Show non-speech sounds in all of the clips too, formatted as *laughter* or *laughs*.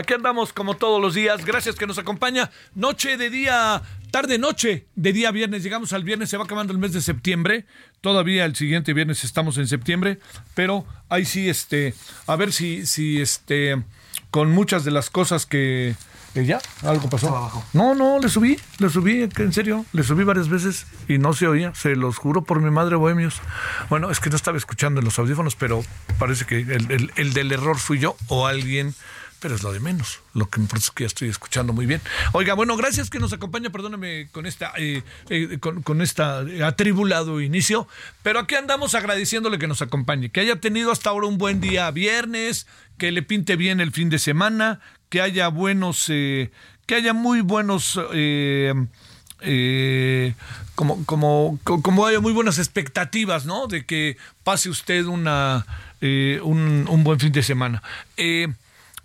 Aquí andamos como todos los días. Gracias que nos acompaña. Noche de día, tarde noche de día viernes. Llegamos al viernes, se va acabando el mes de septiembre. Todavía el siguiente viernes estamos en septiembre, pero ahí sí, este, a ver si, si, este, con muchas de las cosas que, que ya, algo pasó. No, no, le subí, le subí, en serio, le subí varias veces y no se oía, se los juro por mi madre, bohemios. Bueno, es que no estaba escuchando en los audífonos, pero parece que el, el- el del error fui yo o alguien, pero es lo de menos. Lo que me importa es que ya estoy escuchando muy bien. Oiga, bueno, gracias que nos acompaña, perdóname con esta, eh, eh, con, con esta atribulado inicio, pero aquí andamos agradeciéndole que nos acompañe, que haya tenido hasta ahora un buen día viernes, que le pinte bien el fin de semana, que haya buenos, eh, que haya muy buenos, eh, eh, como, como, co- como haya muy buenas expectativas, ¿no? De que pase usted una, un, un buen fin de semana. Eh,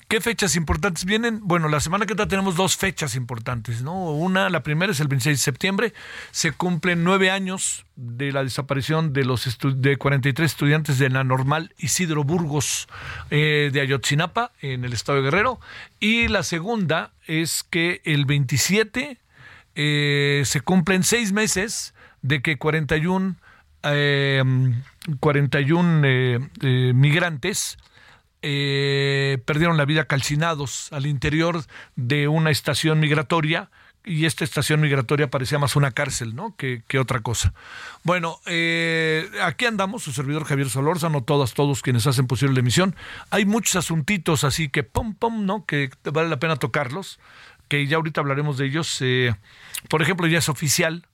¿Qué fechas importantes vienen? Bueno, la semana que entra tenemos dos fechas importantes, ¿no? Una, la primera es el 26 de septiembre, se cumplen nueve años de la desaparición de los estu- de 43 estudiantes de la normal Isidro Burgos eh, de Ayotzinapa, en el estado de Guerrero. Y la segunda es que el 27 eh, se cumplen seis meses de que 41, eh, 41 eh, eh, migrantes eh, perdieron la vida calcinados al interior de una estación migratoria y esta estación migratoria parecía más una cárcel, ¿no? Que, que otra cosa. Bueno, eh, aquí andamos, su servidor Javier Solórzano, todas, todos quienes hacen posible la emisión. Hay muchos asuntitos así que pum, pum, ¿no? Que vale la pena tocarlos, que ya ahorita hablaremos de ellos. Eh, por ejemplo, ya es oficial,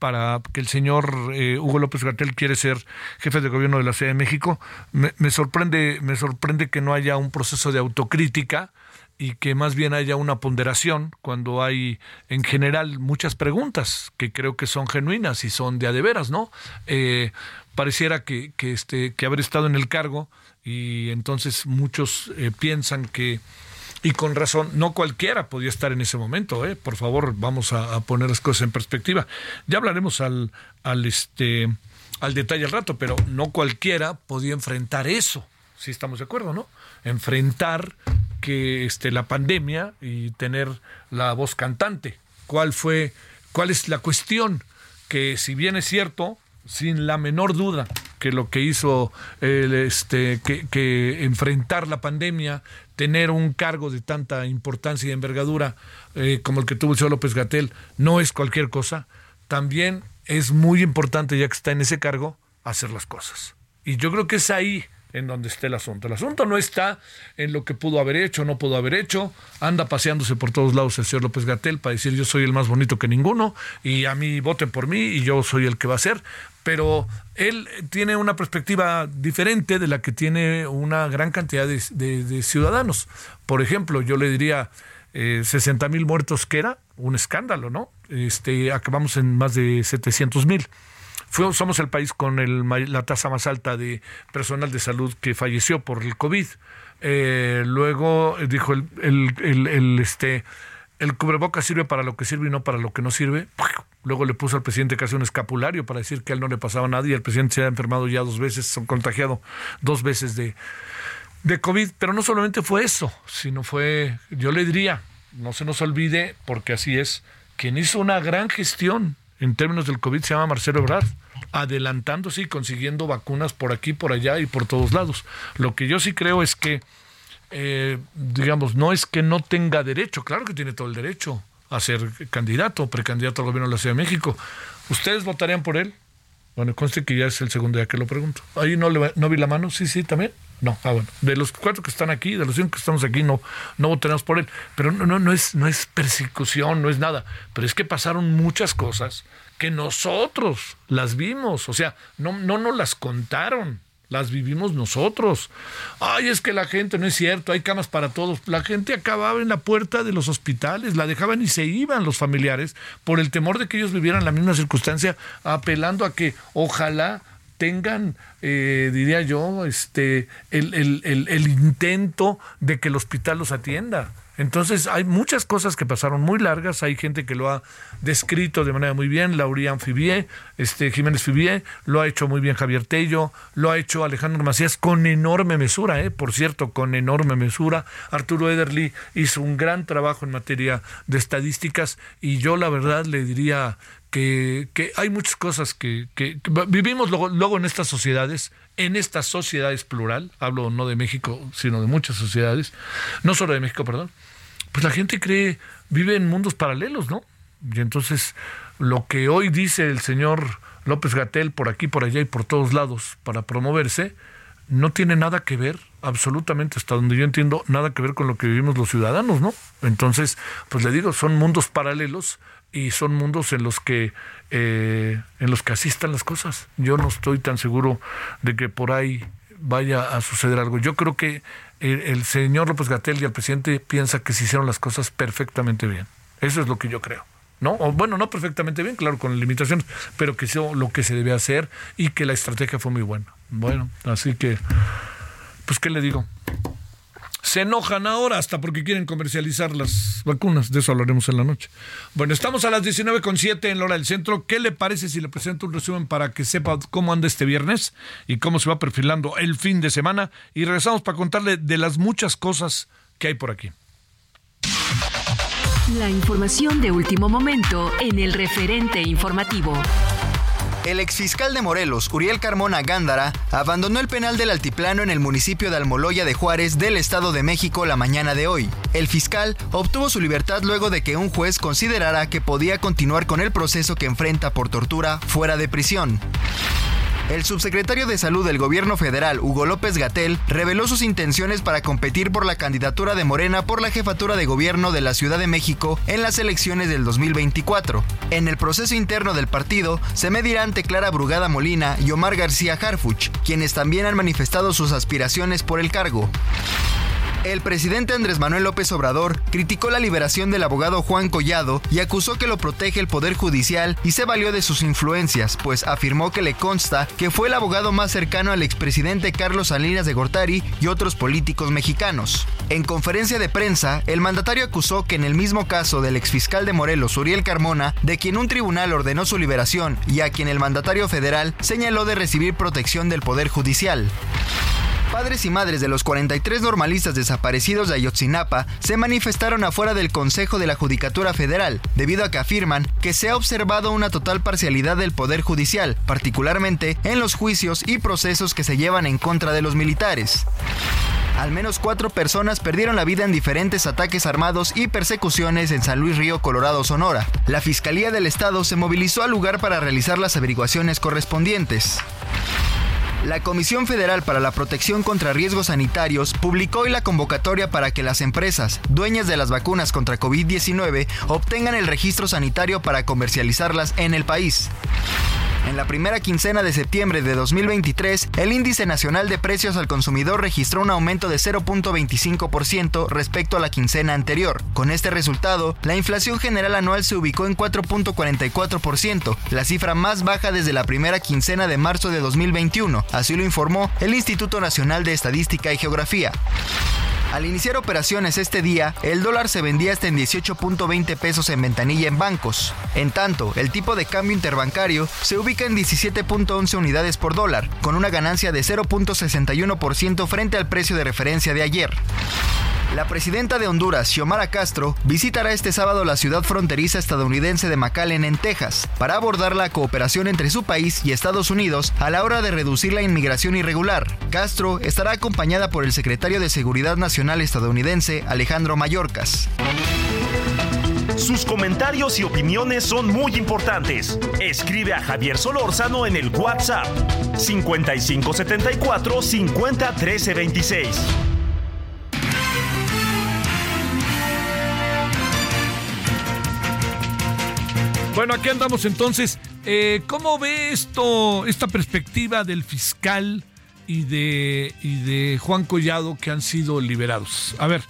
para que el señor eh, Hugo López Gatel quiere ser jefe de gobierno de la Ciudad de México. Me, me sorprende, me sorprende que no haya un proceso de autocrítica y que más bien haya una ponderación cuando hay en general muchas preguntas que creo que son genuinas y son de a de veras, ¿no? Eh, pareciera que, que, este, que haber estado en el cargo y entonces muchos eh, piensan que y con razón, no cualquiera podía estar en ese momento, ¿eh? Por favor, vamos a, poner las cosas en perspectiva. Ya hablaremos al, al, este, al detalle al rato, pero no cualquiera podía enfrentar eso. Sí estamos de acuerdo, ¿no? Enfrentar que este, la pandemia y tener la voz cantante. ¿Cuál fue, cuál es la cuestión? Que si bien es cierto, sin la menor duda que lo que hizo el, este que enfrentar la pandemia, tener un cargo de tanta importancia y envergadura eh, como el que tuvo el señor López Gatel, no es cualquier cosa. También es muy importante, ya que está en ese cargo, hacer las cosas. Y yo creo que es ahí en donde está el asunto. El asunto no está en lo que pudo haber hecho no pudo haber hecho. Anda paseándose por todos lados el señor López Gatel para decir yo soy el más bonito que ninguno y a mí voten por mí y yo soy el que va a ser. Pero él tiene una perspectiva diferente de la que tiene una gran cantidad de, ciudadanos. Por ejemplo, yo le diría eh, 60 mil muertos que era un escándalo, ¿no? Este, acabamos en más de 700 mil. somos el país con la tasa más alta de personal de salud que falleció por el COVID. Eh, luego dijo el, el, este, el cubreboca sirve para lo que sirve y no para lo que no sirve. Luego le puso al presidente casi un escapulario para decir que a él no le pasaba nada y el presidente se ha enfermado ya dos veces, contagiado dos veces de, de COVID. Pero no solamente fue eso, sino fue, yo le diría, no se nos olvide, porque así es, quien hizo una gran gestión en términos del COVID se llama Marcelo Ebrard, adelantándose y consiguiendo vacunas por aquí, por allá y por todos lados. Lo que yo sí creo es que, eh, digamos, no es que no tenga derecho, claro que tiene todo el derecho a ser candidato, precandidato al gobierno de la Ciudad de México. ¿Ustedes votarían por él? Bueno, conste que ya es el segundo día que lo pregunto. Ahí no, le, no vi la mano, sí, sí, también. No, ah, bueno. De los cuatro que están aquí, de los cinco que estamos aquí, no, no votaremos por él. Pero no, no, no, es, no es persecución, no es nada. Pero es que pasaron muchas cosas que nosotros las vimos. O sea, no, no nos las contaron las vivimos nosotros. Ay, es que la gente, no es cierto, hay camas para todos. La gente acababa en la puerta de los hospitales, la dejaban y se iban los familiares por el temor de que ellos vivieran la misma circunstancia, apelando a que ojalá tengan, eh, diría yo, este, el, el intento de que el hospital los atienda. Entonces hay muchas cosas que pasaron muy largas, hay gente que lo ha descrito de manera muy bien, Laurian Fibier, este, Jiménez Fibier, lo ha hecho muy bien Javier Tello, lo ha hecho Alejandro Macías con enorme mesura, eh, por cierto, con enorme mesura. Arturo Ederly hizo un gran trabajo en materia de estadísticas y yo la verdad le diría que, que hay muchas cosas que, que, vivimos luego, luego en estas sociedades, en estas sociedades plural, hablo no de México, sino de muchas sociedades, no solo de México, perdón, pues la gente cree, vive en mundos paralelos, ¿no? Y entonces lo que hoy dice el señor López Gatel por aquí, por allá y por todos lados para promoverse, no tiene nada que ver, absolutamente, hasta donde yo entiendo, nada que ver con lo que vivimos los ciudadanos, ¿no? Entonces, pues le digo, son mundos paralelos y son mundos en los que eh, en los que asistan las cosas. Yo no estoy tan seguro de que por ahí vaya a suceder algo. Yo creo que el, señor López Gatel y el presidente piensa que se hicieron las cosas perfectamente bien. Eso es lo que yo creo. ¿no? O, bueno, no perfectamente bien, claro, con limitaciones, pero que hizo lo que se debe hacer y que la estrategia fue muy buena. Bueno, así que, pues, ¿qué le digo? Se enojan ahora hasta porque quieren comercializar las vacunas. De eso hablaremos en la noche. Bueno, estamos a las 19.7 en la hora del centro. ¿Qué le parece si le presento un resumen para que sepa cómo anda este viernes y cómo se va perfilando el fin de semana? Y regresamos para contarle de las muchas cosas que hay por aquí. La información de último momento en el referente informativo. El exfiscal de Morelos, Uriel Carmona Gándara, abandonó el penal del Altiplano en el municipio de Almoloya de Juárez del Estado de México la mañana de hoy. El fiscal obtuvo su libertad luego de que un juez considerara que podía continuar con el proceso que enfrenta por tortura fuera de prisión. El subsecretario de Salud del Gobierno Federal, Hugo López Gatel, reveló sus intenciones para competir por la candidatura de Morena por la jefatura de gobierno de la Ciudad de México en las elecciones del 2024. En el proceso interno del partido se medirá ante Clara Brugada Molina y Omar García Harfuch, quienes también han manifestado sus aspiraciones por el cargo. El presidente Andrés Manuel López Obrador criticó la liberación del abogado Juan Collado y acusó que lo protege el Poder Judicial y se valió de sus influencias, pues afirmó que le consta que fue el abogado más cercano al expresidente Carlos Salinas de Gortari y otros políticos mexicanos. En conferencia de prensa, el mandatario acusó que en el mismo caso del exfiscal de Morelos, Uriel Carmona, de quien un tribunal ordenó su liberación y a quien el mandatario federal señaló de recibir protección del Poder Judicial. Padres y madres de los 43 normalistas desaparecidos de Ayotzinapa se manifestaron afuera del Consejo de la Judicatura Federal, debido a que afirman que se ha observado una total parcialidad del Poder Judicial, particularmente en los juicios y procesos que se llevan en contra de los militares. Al menos cuatro personas perdieron la vida en diferentes ataques armados y persecuciones en San Luis Río, Colorado, Sonora. La Fiscalía del Estado se movilizó al lugar para realizar las averiguaciones correspondientes. La Comisión Federal para la Protección contra Riesgos Sanitarios publicó hoy la convocatoria para que las empresas dueñas de las vacunas contra COVID-19 obtengan el registro sanitario para comercializarlas en el país. En la primera quincena de septiembre de 2023, el índice nacional de precios al consumidor registró un aumento de 0.25% respecto a la quincena anterior. Con este resultado, la inflación general anual se ubicó en 4.44%, la cifra más baja desde la primera quincena de marzo de 2021, así lo informó el Instituto Nacional de Estadística y Geografía. Al iniciar operaciones este día, el dólar se vendía hasta en 18.20 pesos en ventanilla en bancos. En tanto, el tipo de cambio interbancario se ubica en 17.11 unidades por dólar, con una ganancia de 0.61% frente al precio de referencia de ayer. La presidenta de Honduras, Xiomara Castro, visitará este sábado la ciudad fronteriza estadounidense de McAllen, en Texas, para abordar la cooperación entre su país y Estados Unidos a la hora de reducir la inmigración irregular. Castro estará acompañada por el secretario de Seguridad Nacional estadounidense, Alejandro Mayorkas. Sus comentarios y opiniones son muy importantes. Escribe a Javier Solórzano en el WhatsApp 5574 501326. Bueno, aquí andamos entonces. Eh, ¿Cómo ve esto, esta perspectiva del fiscal y de, y de Juan Collado que han sido liberados? A ver,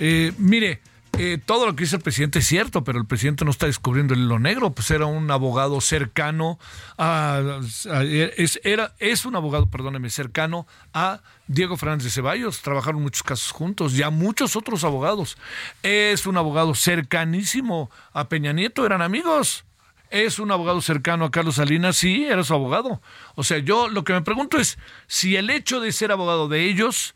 eh, mire, eh, todo lo que dice el presidente es cierto, pero el presidente no está descubriendo el hilo negro, pues era un abogado cercano a, es, era, es un abogado, perdóneme, cercano a Diego Fernández de Ceballos, trabajaron muchos casos juntos, ya muchos otros abogados. Es un abogado cercanísimo a Peña Nieto, eran amigos. Es un abogado cercano a Carlos Salinas, sí, era su abogado. O sea, yo lo que me pregunto es si el hecho de ser abogado de ellos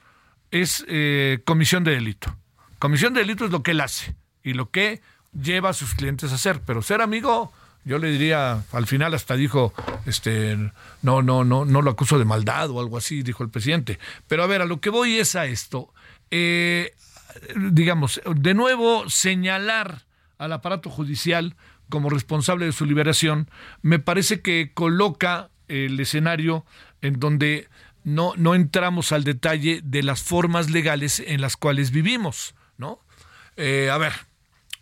es eh, comisión de delito. Comisión de delito es lo que él hace y lo que lleva a sus clientes a hacer, pero ser amigo, yo le diría, al final hasta dijo, este, no, no, no, no lo acuso de maldad o algo así, dijo el presidente. Pero a ver, a lo que voy es a esto. Eh, digamos, de nuevo señalar al aparato judicial como responsable de su liberación, me parece que coloca el escenario en donde no, no entramos al detalle de las formas legales en las cuales vivimos. ¿no? Eh, a ver,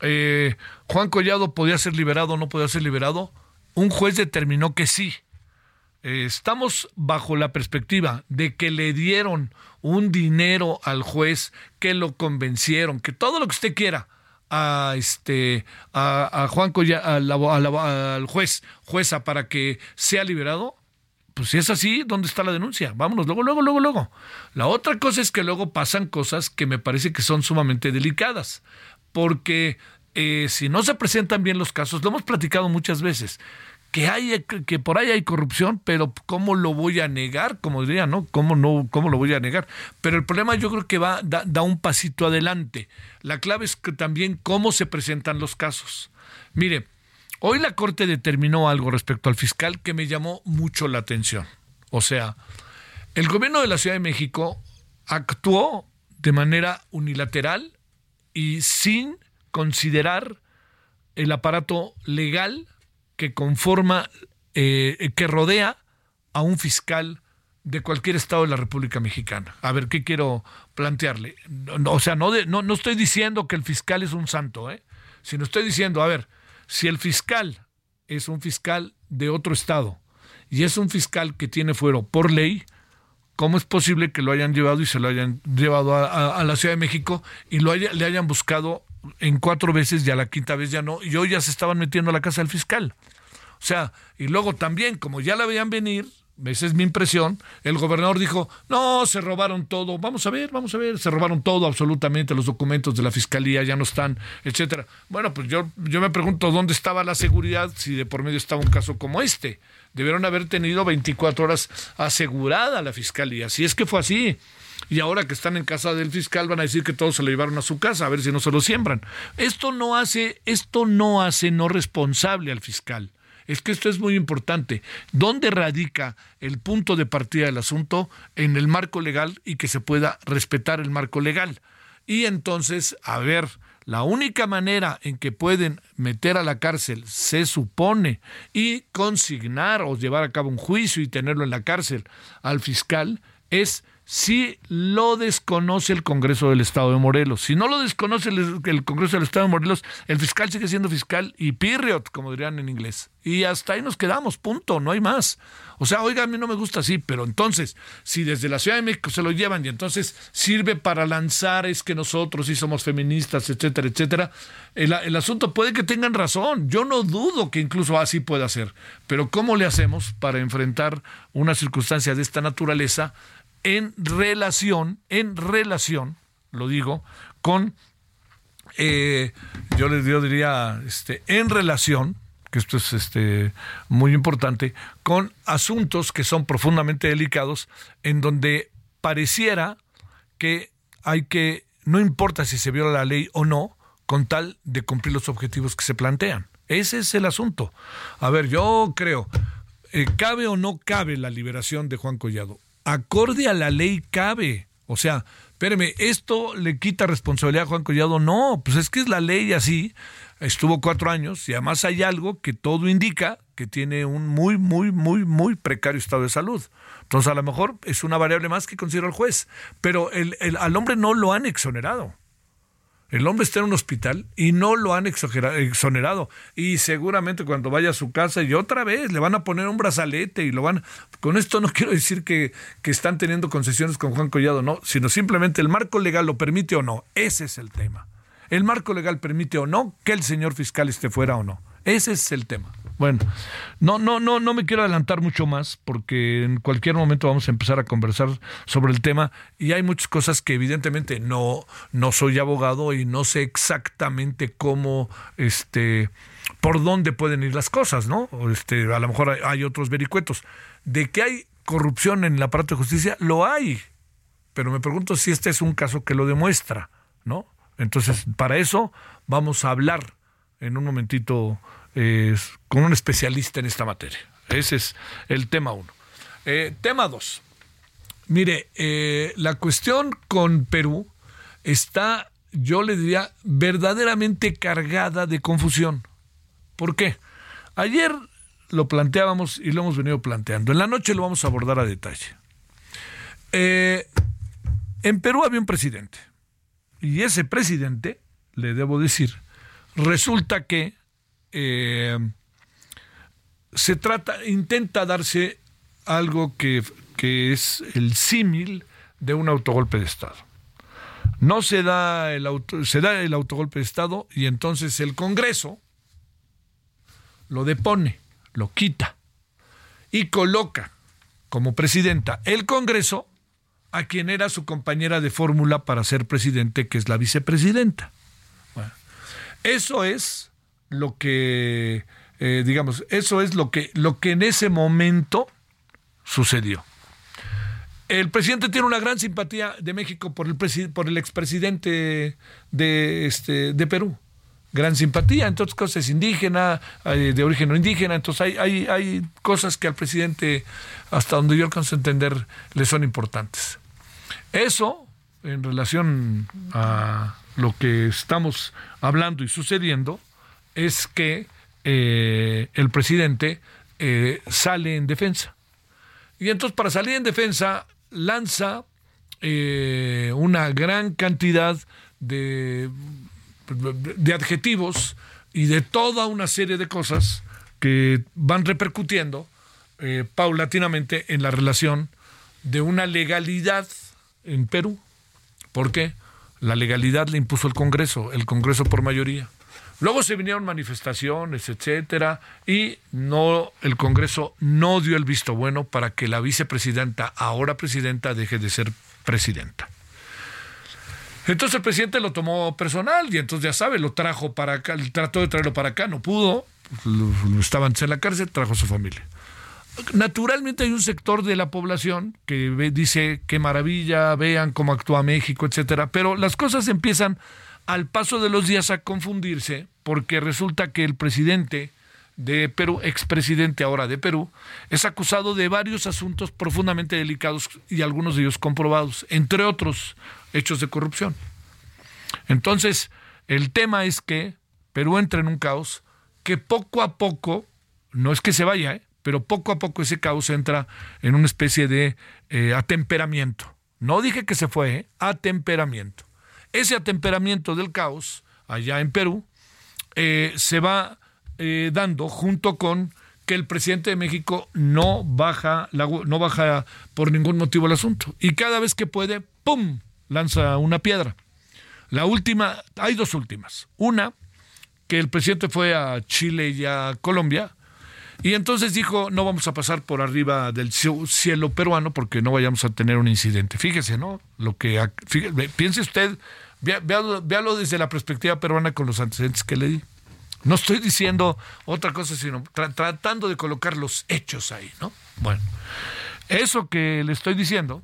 eh, Juan Collado podía ser liberado o no podía ser liberado. Un juez determinó que sí. Eh, estamos bajo la perspectiva de que le dieron un dinero al juez, que lo convencieron, que todo lo que usted quiera a este a, Juan Collado, al juez, jueza para que sea liberado pues si es así, ¿dónde está la denuncia? Vámonos, luego, luego, luego, luego. La otra cosa es que luego pasan cosas que me parece que son sumamente delicadas, porque eh, si no se presentan bien los casos, lo hemos platicado muchas veces, que hay que por ahí hay corrupción, pero cómo lo voy a negar, como diría, ¿no? ¿Cómo no cómo lo voy a negar? Pero el problema yo creo que va da, da un pasito adelante. La clave es que también cómo se presentan los casos. Mire, Hoy la Corte determinó algo respecto al fiscal que me llamó mucho la atención. O sea, el gobierno de la Ciudad de México actuó de manera unilateral y sin considerar el aparato legal que conforma, eh, que rodea a un fiscal de cualquier estado de la República Mexicana. A ver, ¿qué quiero plantearle? o sea, no, no, no estoy diciendo que el fiscal es un santo, ¿eh? sino estoy diciendo, a ver, si el fiscal es un fiscal de otro estado y es un fiscal que tiene fuero por ley, ¿cómo es posible que lo hayan llevado y se lo hayan llevado a, la Ciudad de México y lo le hayan buscado en cuatro veces y a la quinta vez ya no? Y hoy ya se estaban metiendo a la casa del fiscal. O sea, y luego también, como ya la veían venir, esa es mi impresión, el gobernador dijo, no, se robaron todo, vamos a ver, vamos a ver, se robaron todo absolutamente, los documentos de la fiscalía ya no están, etcétera. Bueno, pues yo, yo me pregunto dónde estaba la seguridad si de por medio estaba un caso como este. Debieron haber tenido 24 horas asegurada la fiscalía, si es que fue así. Y ahora que están en casa del fiscal van a decir que todos se lo llevaron a su casa, a ver si no se lo siembran. Esto no hace, esto no hace no responsable al fiscal es que esto es muy importante. ¿Dónde radica el punto de partida del asunto? En el marco legal y que se pueda respetar el marco legal. Y entonces, a ver, la única manera en que pueden meter a la cárcel, se supone, y consignar o llevar a cabo un juicio y tenerlo en la cárcel al fiscal, es si lo desconoce el Congreso del Estado de Morelos. Si no lo desconoce el, Congreso del Estado de Morelos, el fiscal sigue siendo fiscal y period, como dirían en inglés. Y hasta ahí nos quedamos, punto, no hay más. O sea, oiga, a mí no me gusta así, pero entonces, si desde la Ciudad de México se lo llevan y entonces sirve para lanzar es que nosotros sí somos feministas, etcétera, etcétera, el, el asunto puede que tengan razón. Yo no dudo que incluso así pueda ser. Pero ¿cómo le hacemos para enfrentar una circunstancia de esta naturaleza? En relación, en relación, lo digo, con, eh, yo les diría, este, en relación, que esto es este, muy importante, con asuntos que son profundamente delicados, en donde pareciera que hay que, no importa si se viola la ley o no, con tal de cumplir los objetivos que se plantean. Ese es el asunto. A ver, yo creo, eh, ¿cabe o no cabe la liberación de Juan Collado? Acorde a la ley cabe. O sea, espéreme, ¿esto le quita responsabilidad a Juan Collado? No, pues es que es la ley así. Estuvo cuatro años y además hay algo que todo indica que tiene un muy, muy, muy, muy precario estado de salud. Entonces, a lo mejor es una variable más que considera el juez. Pero el, al hombre no lo han exonerado. El hombre está en un hospital y no lo han exonerado. Y seguramente cuando vaya a su casa y otra vez le van a poner un brazalete y lo van... Con esto no *laughs* quiero decir que, que están teniendo concesiones con Juan Collado, no, sino simplemente el marco legal lo permite o no. Ese es el tema. El marco legal permite o no que el señor fiscal esté fuera o no. Ese es el tema. Bueno, no, no, no, no me quiero adelantar mucho más porque en cualquier momento vamos a empezar a conversar sobre el tema y hay muchas cosas que evidentemente no, no soy abogado y no sé exactamente cómo, este, por dónde pueden ir las cosas, ¿no? Este, a lo mejor hay, hay otros vericuetos. De que hay corrupción en el aparato de justicia, lo hay. Pero me pregunto si este es un caso que lo demuestra, ¿no? Entonces, para eso vamos a hablar en un momentito con un especialista en esta materia. Ese es el tema uno. Eh, tema dos. Mire, eh, la cuestión con Perú está, yo le diría, verdaderamente cargada de confusión. ¿Por qué? Ayer lo planteábamos y lo hemos venido planteando. En la noche lo vamos a abordar a detalle. Eh, en Perú había un presidente. Y ese presidente, le debo decir, resulta que eh, se trata, intenta darse algo que, es el símil de un autogolpe de Estado. No se da, el se da el autogolpe de Estado y entonces el Congreso lo depone, lo quita y coloca como presidenta el Congreso a quien era su compañera de fórmula para ser presidente, que es la vicepresidenta. eso es lo que, eh, digamos, eso es lo que, lo que en ese momento sucedió. El presidente tiene una gran simpatía de México por el, por el expresidente de, este, de Perú. Gran simpatía, entonces cosas indígena, eh, de origen no indígena, entonces hay, hay, hay cosas que al presidente, hasta donde yo alcanzo a entender, le son importantes. Eso, en relación a lo que estamos hablando y sucediendo, es que eh, el presidente eh, sale en defensa. Y entonces para salir en defensa lanza eh, una gran cantidad de, de adjetivos y de toda una serie de cosas que van repercutiendo paulatinamente en la relación de una legalidad en Perú. ¿Por qué? La legalidad le impuso el Congreso, el Congreso por mayoría. Luego se vinieron manifestaciones, etcétera, y no el Congreso no dio el visto bueno para que la vicepresidenta, ahora presidenta, deje de ser presidenta. Entonces el presidente lo tomó personal y entonces ya sabe, lo trajo para acá, trató de traerlo para acá, no pudo, estaba antes en la cárcel, trajo a su familia. Naturalmente hay un sector de la población que dice qué maravilla, vean cómo actúa México, etcétera, pero las cosas empiezan al paso de los días a confundirse porque resulta que el presidente de Perú, expresidente ahora de Perú, es acusado de varios asuntos profundamente delicados y algunos de ellos comprobados, entre otros hechos de corrupción. Entonces, el tema es que Perú entra en un caos que poco a poco, no es que se vaya, ¿eh? pero poco a poco ese caos entra en una especie de eh, atemperamiento no dije que se fue, ¿eh? atemperamiento. Ese atemperamiento del caos allá en Perú eh, se va eh, dando junto con que el presidente de México no baja, no baja por ningún motivo el asunto. Y cada vez que puede, ¡pum!, lanza una piedra. La última, hay dos últimas. Una, que el presidente fue a Chile y a Colombia, y entonces dijo, no vamos a pasar por arriba del cielo peruano porque no vayamos a tener un incidente. Fíjese, ¿no? Lo que piense usted, véalo, desde la perspectiva peruana con los antecedentes que le di. No estoy diciendo otra cosa, sino tratando de colocar los hechos ahí, ¿no? Bueno, eso que le estoy diciendo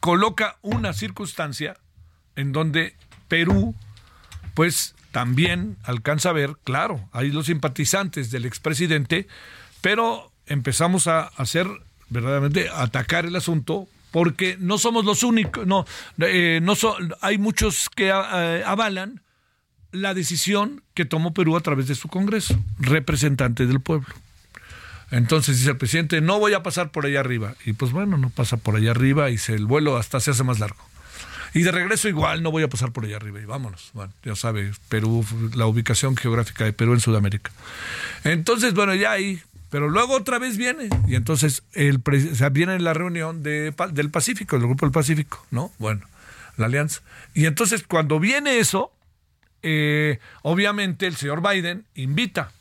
coloca una circunstancia en donde Perú, pues también alcanza a ver, claro, hay los simpatizantes del expresidente, pero empezamos a hacer verdaderamente atacar el asunto porque no somos los únicos, no, eh, no hay muchos que eh, avalan la decisión que tomó Perú a través de su Congreso, representante del pueblo. Entonces dice el presidente, no voy a pasar por allá arriba. Y pues bueno, no pasa por allá arriba y se, el vuelo hasta se hace más largo. Y de regreso igual no voy a pasar por allá arriba y vámonos. Bueno, ya sabe, Perú, la ubicación geográfica de Perú en Sudamérica. Entonces, bueno, ya ahí, pero luego otra vez viene. Y entonces el, o viene la reunión de, del Pacífico, del Grupo del Pacífico, ¿no? Bueno, la alianza. Y entonces cuando viene eso, eh, obviamente el señor Biden invita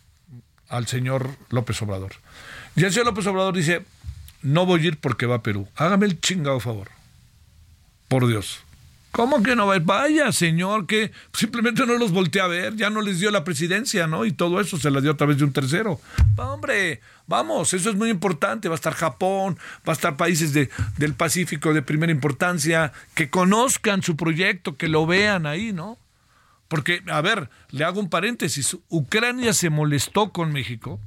al señor López Obrador. Y el señor López Obrador dice, no voy a ir porque va a Perú. Hágame el chingado favor. Por Dios. ¿Cómo que no va? Vaya, señor, que simplemente no los voltea a ver, ya no les dio la presidencia, ¿no? Y todo eso se la dio a través de un tercero. hombre, vamos, eso es muy importante. Va a estar Japón, va a estar países de, del Pacífico de primera importancia, que conozcan su proyecto, que lo vean ahí, ¿no? Porque, a ver, le hago un paréntesis, Ucrania se molestó con México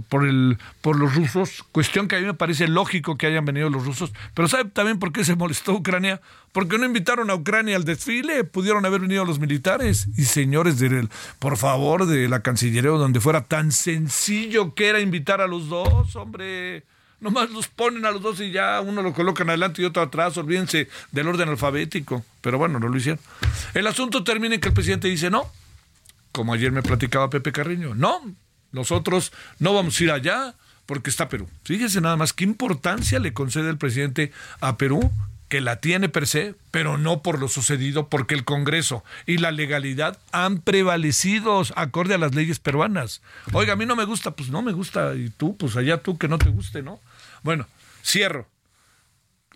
por, el, por los rusos, cuestión que a mí me parece lógico que hayan venido los rusos, pero ¿sabe también por qué se molestó Ucrania? Porque no invitaron a Ucrania al desfile, pudieron haber venido los militares y señores del, por favor, de la Cancillería donde fuera tan sencillo que era invitar a los dos, hombre. Nomás los ponen a los dos y ya uno lo colocan adelante y otro atrás, olvídense del orden alfabético. Pero bueno, no lo hicieron. El asunto termina en que el presidente dice no, como ayer me platicaba Pepe Carreño, no, nosotros no vamos a ir allá porque está Perú. Fíjese nada más qué importancia le concede el presidente a Perú, que la tiene per se, pero no por lo sucedido, porque el Congreso y la legalidad han prevalecido acorde a las leyes peruanas. Oiga, a mí no me gusta, pues no me gusta, y tú, pues allá tú que no te guste, ¿no? Bueno, cierro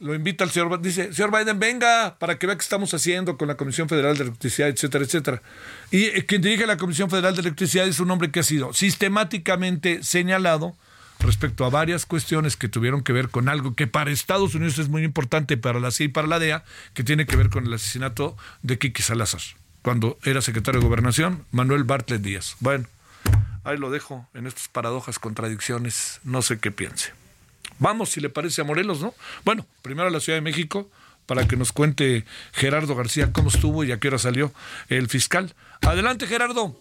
lo invita al señor, dice, señor Biden, venga para que vea qué estamos haciendo con la Comisión Federal de Electricidad, etcétera, etcétera. Y eh, quien dirige la Comisión Federal de Electricidad es un hombre que ha sido sistemáticamente señalado respecto a varias cuestiones que tuvieron que ver con algo que para Estados Unidos es muy importante, para la CIA y para la DEA, que tiene que ver con el asesinato de Kiki Salazar, cuando era secretario de Gobernación, Manuel Bartlett Díaz. Bueno, ahí lo dejo en estas paradojas, contradicciones, no sé qué piense. Vamos, si le parece a Morelos, ¿no? Bueno, primero a la Ciudad de México para que nos cuente Gerardo García cómo estuvo y a qué hora salió el fiscal. Adelante, Gerardo.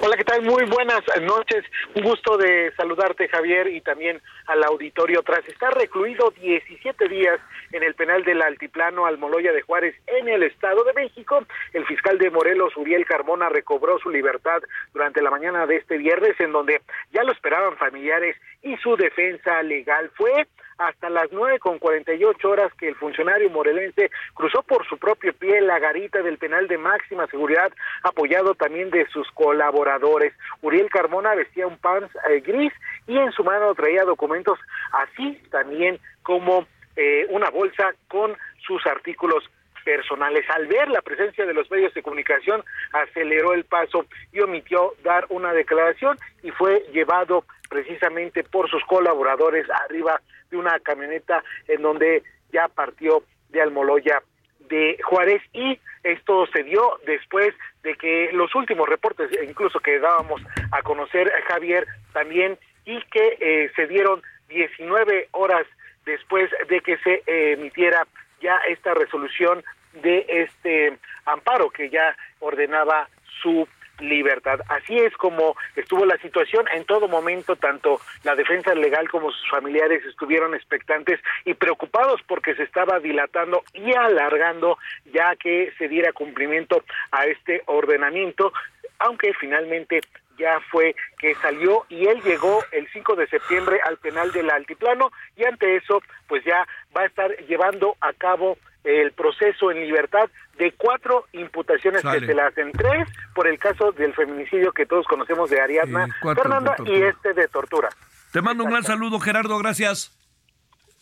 Hola, ¿qué tal? Muy buenas noches. Un gusto de saludarte, Javier, y también al auditorio. Tras estar recluido 17 días en el penal del Altiplano Almoloya de Juárez en el Estado de México, el fiscal de Morelos, Uriel Carmona, recobró su libertad durante la mañana de este viernes, en donde ya lo esperaban familiares y su defensa legal. Fue hasta las nueve con cuarenta y ocho horas que el funcionario morelense cruzó por su propio pie la garita del penal de máxima seguridad, apoyado también de sus colaboradores. Uriel Carmona vestía un pants eh, gris y en su mano traía documentos, así también como eh, una bolsa con sus artículos personales. Al ver la presencia de los medios de comunicación, aceleró el paso y omitió dar una declaración y fue llevado precisamente por sus colaboradores arriba de una camioneta en donde ya partió de Almoloya de Juárez y esto se dio después de que los últimos reportes incluso que dábamos a conocer a Javier también y que eh, se dieron 19 horas después de que se emitiera ya esta resolución de este amparo que ya ordenaba su libertad. Así es como estuvo la situación en todo momento, tanto la defensa legal como sus familiares estuvieron expectantes y preocupados porque se estaba dilatando y alargando ya que se diera cumplimiento a este ordenamiento, aunque finalmente ya fue que salió y él llegó el 5 de septiembre al penal del Altiplano y ante eso pues ya va a estar llevando a cabo el proceso en libertad de cuatro imputaciones que se le hacen tres por el caso del feminicidio que todos conocemos de Ariadna Fernanda y este de tortura. Te mando un gran saludo Gerardo, gracias.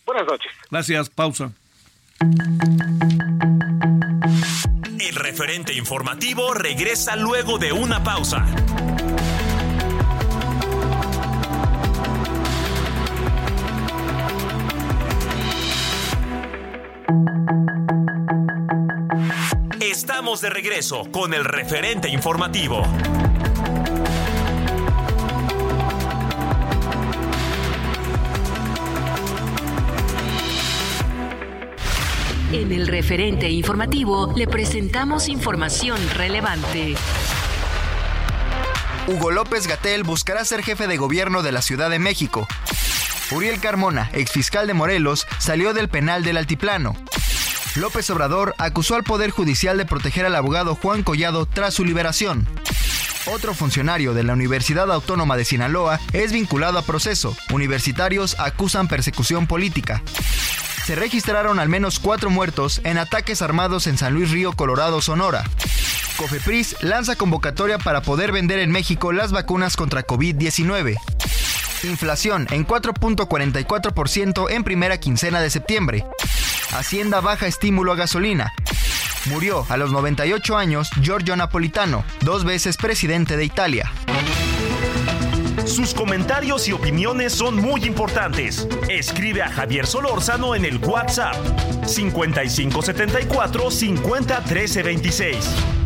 Buenas noches. Gracias, pausa. El referente informativo regresa luego de una pausa. Estamos de regreso con el referente informativo. En el referente informativo le presentamos información relevante. Hugo López Gatel buscará ser jefe de gobierno de la Ciudad de México. Uriel Carmona, exfiscal de Morelos, salió del penal del Altiplano. López Obrador acusó al Poder Judicial de proteger al abogado Juan Collado tras su liberación. Otro funcionario de la Universidad Autónoma de Sinaloa es vinculado a proceso. Universitarios acusan persecución política. Se registraron al menos cuatro muertos en ataques armados en San Luis Río, Colorado, Sonora. Cofepris lanza convocatoria para poder vender en México las vacunas contra COVID-19. Inflación en 4.44% en primera quincena de septiembre. Hacienda baja estímulo a gasolina. Murió a los 98 años Giorgio Napolitano, dos veces presidente de Italia. Sus comentarios y opiniones son muy importantes. Escribe a Javier Solórzano en el WhatsApp 5574 50 26.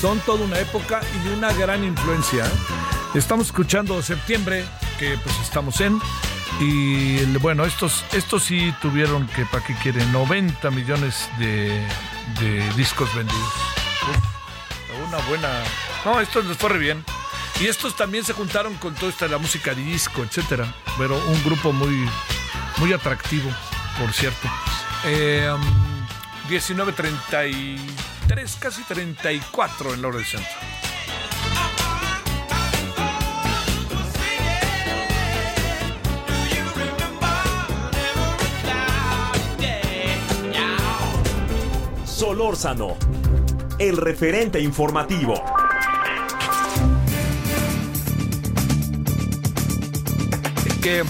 Son toda una época y una gran influencia. ¿eh? Estamos escuchando septiembre, que pues estamos en. Y bueno, estos, estos sí tuvieron que, ¿para qué quieren? 90 millones de, discos vendidos. una buena. No, estos les fue re bien. Y estos también se juntaron con toda esta la música disco, etcétera. Pero un grupo muy, muy atractivo, por cierto. Eh, 19.33, casi 34 en la hora del centro. Solórzano, el referente informativo. Que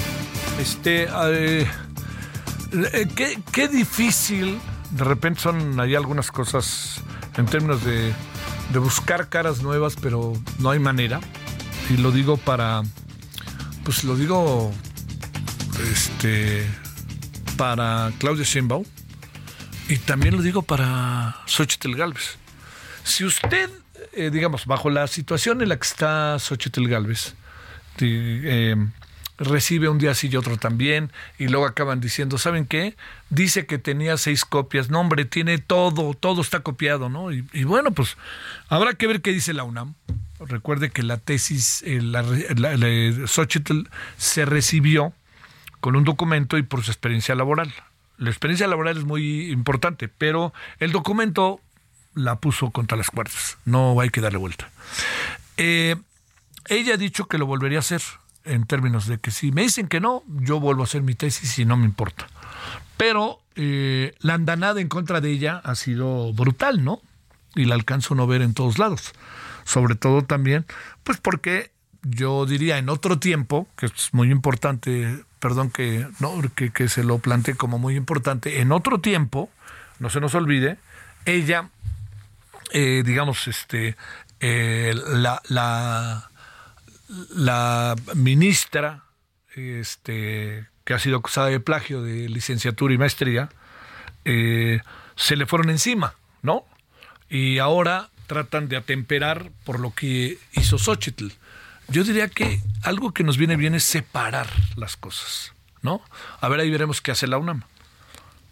este. Eh, eh, qué, qué difícil, de repente son ahí algunas cosas en términos de, de buscar caras nuevas, pero no hay manera. Y lo digo para, pues lo digo, este, para Claudia Sheinbaum y también lo digo para Xochitl Galvez. Si usted, eh, digamos, bajo la situación en la que está Xochitl Galvez, eh, recibe un día sí y otro también, y luego acaban diciendo, ¿saben qué? Dice que tenía seis copias, no hombre, tiene todo, todo está copiado, ¿no? Y, bueno, pues habrá que ver qué dice la UNAM. Recuerde que la tesis, eh, la, Xochitl se recibió con un documento y por su experiencia laboral. La experiencia laboral es muy importante, pero el documento la puso contra las cuerdas. No hay que darle vuelta. Eh, ella ha dicho que lo volvería a hacer en términos de que si me dicen que no, yo vuelvo a hacer mi tesis y no me importa. Pero eh, la andanada en contra de ella ha sido brutal, ¿no? Y la alcanzo a no ver en todos lados. Sobre todo también, pues porque yo diría en otro tiempo, que es muy importante, perdón que, no, que, que se lo plantee como muy importante, en otro tiempo, no se nos olvide, ella, eh, digamos, este, eh, la, la, la ministra este, que ha sido acusada de plagio de licenciatura y maestría, eh, se le fueron encima, ¿no? Y ahora tratan de atemperar por lo que hizo Xochitl. Yo diría que algo que nos viene bien es separar las cosas, ¿no? A ver, ahí veremos qué hace la UNAM.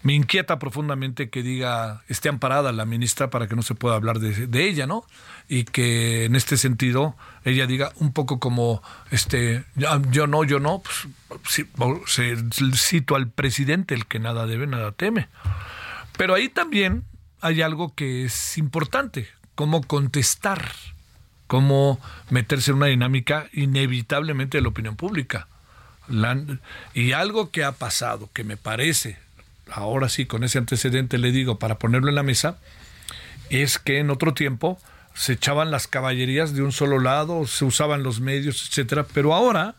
Me inquieta profundamente que diga, esté amparada la ministra para que no se pueda hablar de, ella, ¿no? Y que en este sentido ella diga un poco como, este, yo, no, yo no, pues, se, cito al presidente, el que nada debe, nada teme. Pero ahí también hay algo que es importante, cómo contestar, cómo meterse en una dinámica inevitablemente de la opinión pública. y algo que ha pasado, que me parece, ahora sí, con ese antecedente le digo, para ponerlo en la mesa, es que en otro tiempo se echaban las caballerías de un solo lado, se usaban los medios, etcétera, pero ahora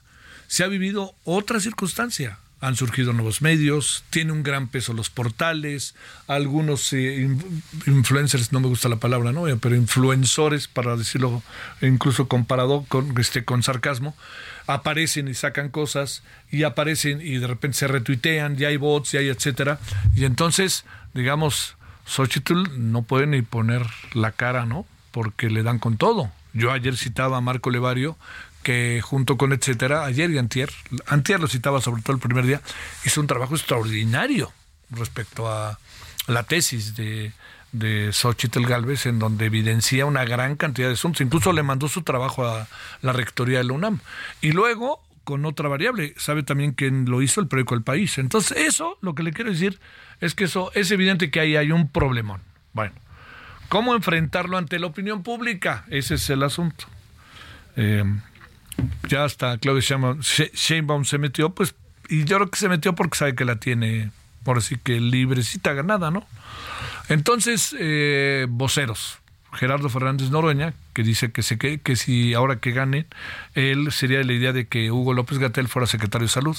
se ha vivido otra circunstancia han surgido nuevos medios, tiene un gran peso los portales, algunos eh, influencers, no me gusta la palabra, ¿no? pero influencers, para decirlo incluso comparado con, este, con sarcasmo, aparecen y sacan cosas y aparecen y de repente se retuitean, ya hay bots, ya hay etcétera. Y entonces, digamos, Xochitl no puede ni poner la cara, ¿no? Porque le dan con todo. Yo ayer citaba a Marco Levario que junto con etcétera, ayer y antier, antier lo citaba sobre todo el primer día, hizo un trabajo extraordinario respecto a la tesis de, de Xochitl Galvez, en donde evidencia una gran cantidad de asuntos. Incluso le mandó su trabajo a la rectoría de la UNAM. Y luego, con otra variable, sabe también quién lo hizo el periódico El País. Entonces, eso, lo que le quiero decir, es que eso es evidente que ahí hay un problemón. Bueno, ¿cómo enfrentarlo ante la opinión pública? Ese es el asunto. Eh, ya hasta Claudia Sheinbaum se metió, pues, y yo creo que se metió porque sabe que la tiene, por así que librecita ganada, ¿no? Entonces, eh, voceros. Gerardo Fernández Noroña, que dice que, que, si ahora que gane, él sería la idea de que Hugo López Gatel fuera secretario de salud.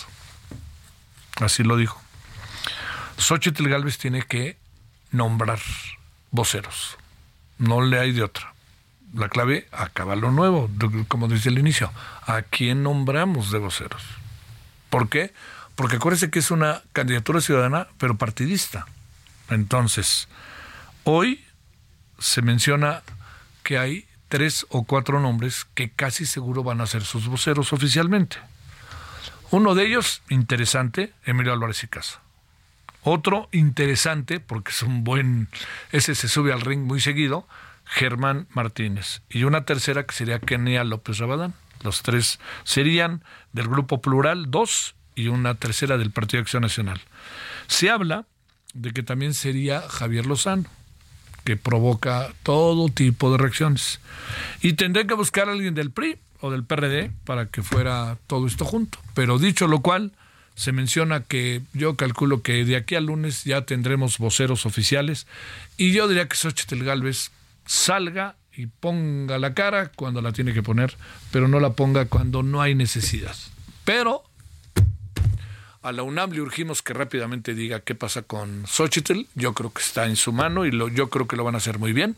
Así lo dijo. Xochitl Galvez tiene que nombrar voceros. No le hay de otra la clave, acaba lo nuevo, como dice el inicio. ¿A quién nombramos de voceros? ¿Por qué? Porque acuérdese que es una candidatura ciudadana, pero partidista. Entonces, hoy se menciona que hay tres o cuatro nombres que casi seguro van a ser sus voceros oficialmente. Uno de ellos, interesante, Emilio Álvarez y Casa. Otro, interesante, porque es un buen, ese se sube al ring muy seguido, Germán Martínez. Y una tercera que sería Kenia López Rabadán. Los tres serían del Grupo Plural, dos, y una tercera del Partido de Acción Nacional. Se habla de que también sería Javier Lozano, que provoca todo tipo de reacciones. Y tendría que buscar a alguien del PRI o del PRD para que fuera todo esto junto. Pero dicho lo cual, se menciona que yo calculo que de aquí al lunes ya tendremos voceros oficiales y yo diría que Xochitl Galvez salga y ponga la cara cuando la tiene que poner, pero no la ponga cuando no hay necesidad. Pero a la UNAM le urgimos que rápidamente diga qué pasa con Xochitl. Yo creo que está en su mano y lo, yo creo que lo van a hacer muy bien.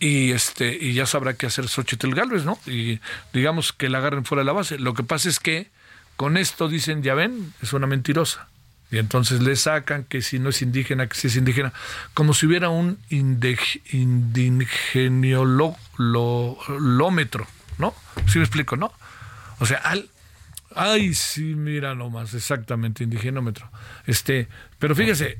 Y este y ya sabrá qué hacer Xochitl Galvez, ¿no? Y digamos que la agarren fuera de la base. Lo que pasa es que con esto dicen, ya ven, es una mentirosa. Y entonces le sacan que si no es indígena, que si es indígena, como si hubiera un indigeniolómetro, ¿no? ¿Sí me explico, no? O sea, al, Ay, sí, mira nomás, exactamente, indigenómetro. Este, pero fíjese,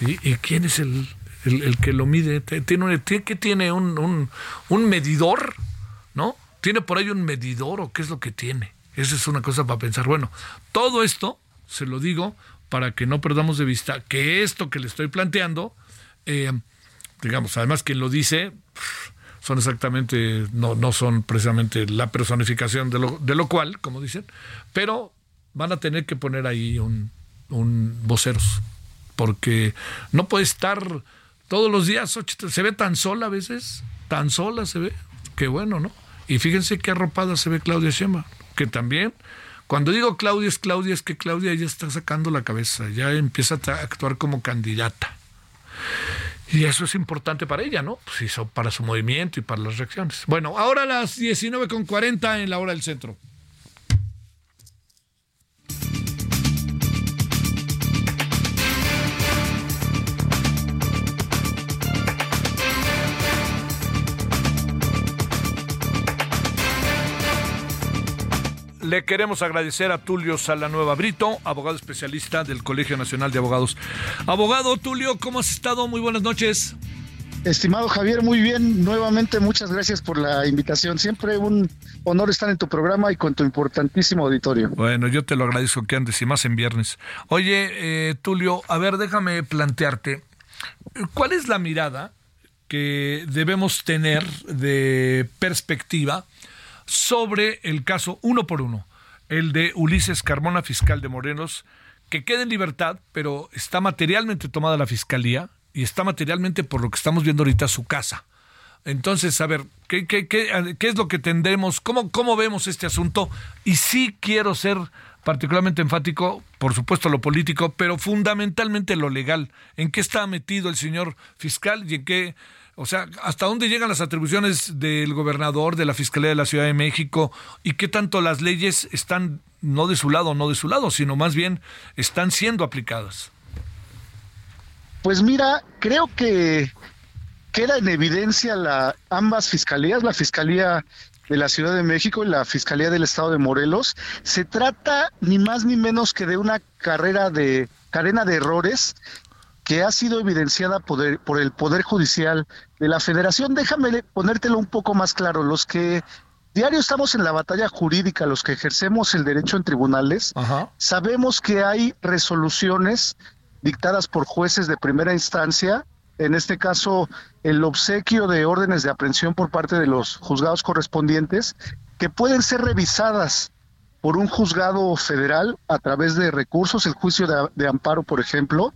¿y, quién es el, el, que lo mide? ¿Tiene, ¿Qué tiene? Un, un, un, medidor? ¿No? ¿Tiene por ahí un medidor o qué es lo que tiene? Esa es una cosa para pensar. Bueno, todo esto se lo digo para que no perdamos de vista que esto que le estoy planteando, eh, digamos, además quien lo dice, son exactamente, no, no son precisamente la personificación de lo, de lo cual, como dicen, pero van a tener que poner ahí un, un voceros, porque no puede estar todos los días, se ve tan sola a veces, tan sola se ve, qué bueno, ¿no? Y fíjense qué arropada se ve Claudia Sheinbaum, que también, cuando digo Claudia es Claudia, es que Claudia ya está sacando la cabeza, ya empieza a actuar como candidata. Y eso es importante para ella, ¿no? Pues para su movimiento y para las reacciones. Bueno, ahora las 19.40 en la hora del centro. Le queremos agradecer a Tulio Salanueva Brito, abogado especialista del Colegio Nacional de Abogados. Abogado Tulio, ¿cómo has estado? Muy buenas noches. Estimado Javier, muy bien. Nuevamente, muchas gracias por la invitación. Siempre un honor estar en tu programa y con tu importantísimo auditorio. Bueno, yo te lo agradezco que andes y más en viernes. Oye, eh, Tulio, a ver, déjame plantearte, ¿cuál es la mirada que debemos tener de perspectiva sobre el caso uno por uno, el de Ulises Carmona, fiscal de Morelos, que queda en libertad, pero está materialmente tomada la fiscalía y está materialmente, por lo que estamos viendo ahorita, su casa. Entonces, a ver, ¿qué, qué, qué, qué es lo que tendremos? ¿Cómo, ¿Cómo vemos este asunto? Y sí quiero ser particularmente enfático, por supuesto, lo político, pero fundamentalmente lo legal. ¿En qué está metido el señor fiscal y en qué o sea, ¿hasta dónde llegan las atribuciones del gobernador, de la Fiscalía de la Ciudad de México y qué tanto las leyes están no de su lado no de su lado, sino más bien están siendo aplicadas? Pues mira, creo que queda en evidencia la ambas fiscalías, la Fiscalía de la Ciudad de México y la Fiscalía del Estado de Morelos. Se trata ni más ni menos que de una carrera de cadena de errores que ha sido evidenciada por el, por el Poder Judicial de la Federación. Déjame ponértelo un poco más claro. Los que diario estamos en la batalla jurídica, los que ejercemos el derecho en tribunales, sabemos que hay resoluciones dictadas por jueces de primera instancia, en este caso el obsequio de órdenes de aprehensión por parte de los juzgados correspondientes, que pueden ser revisadas por un juzgado federal a través de recursos, el juicio de amparo, por ejemplo,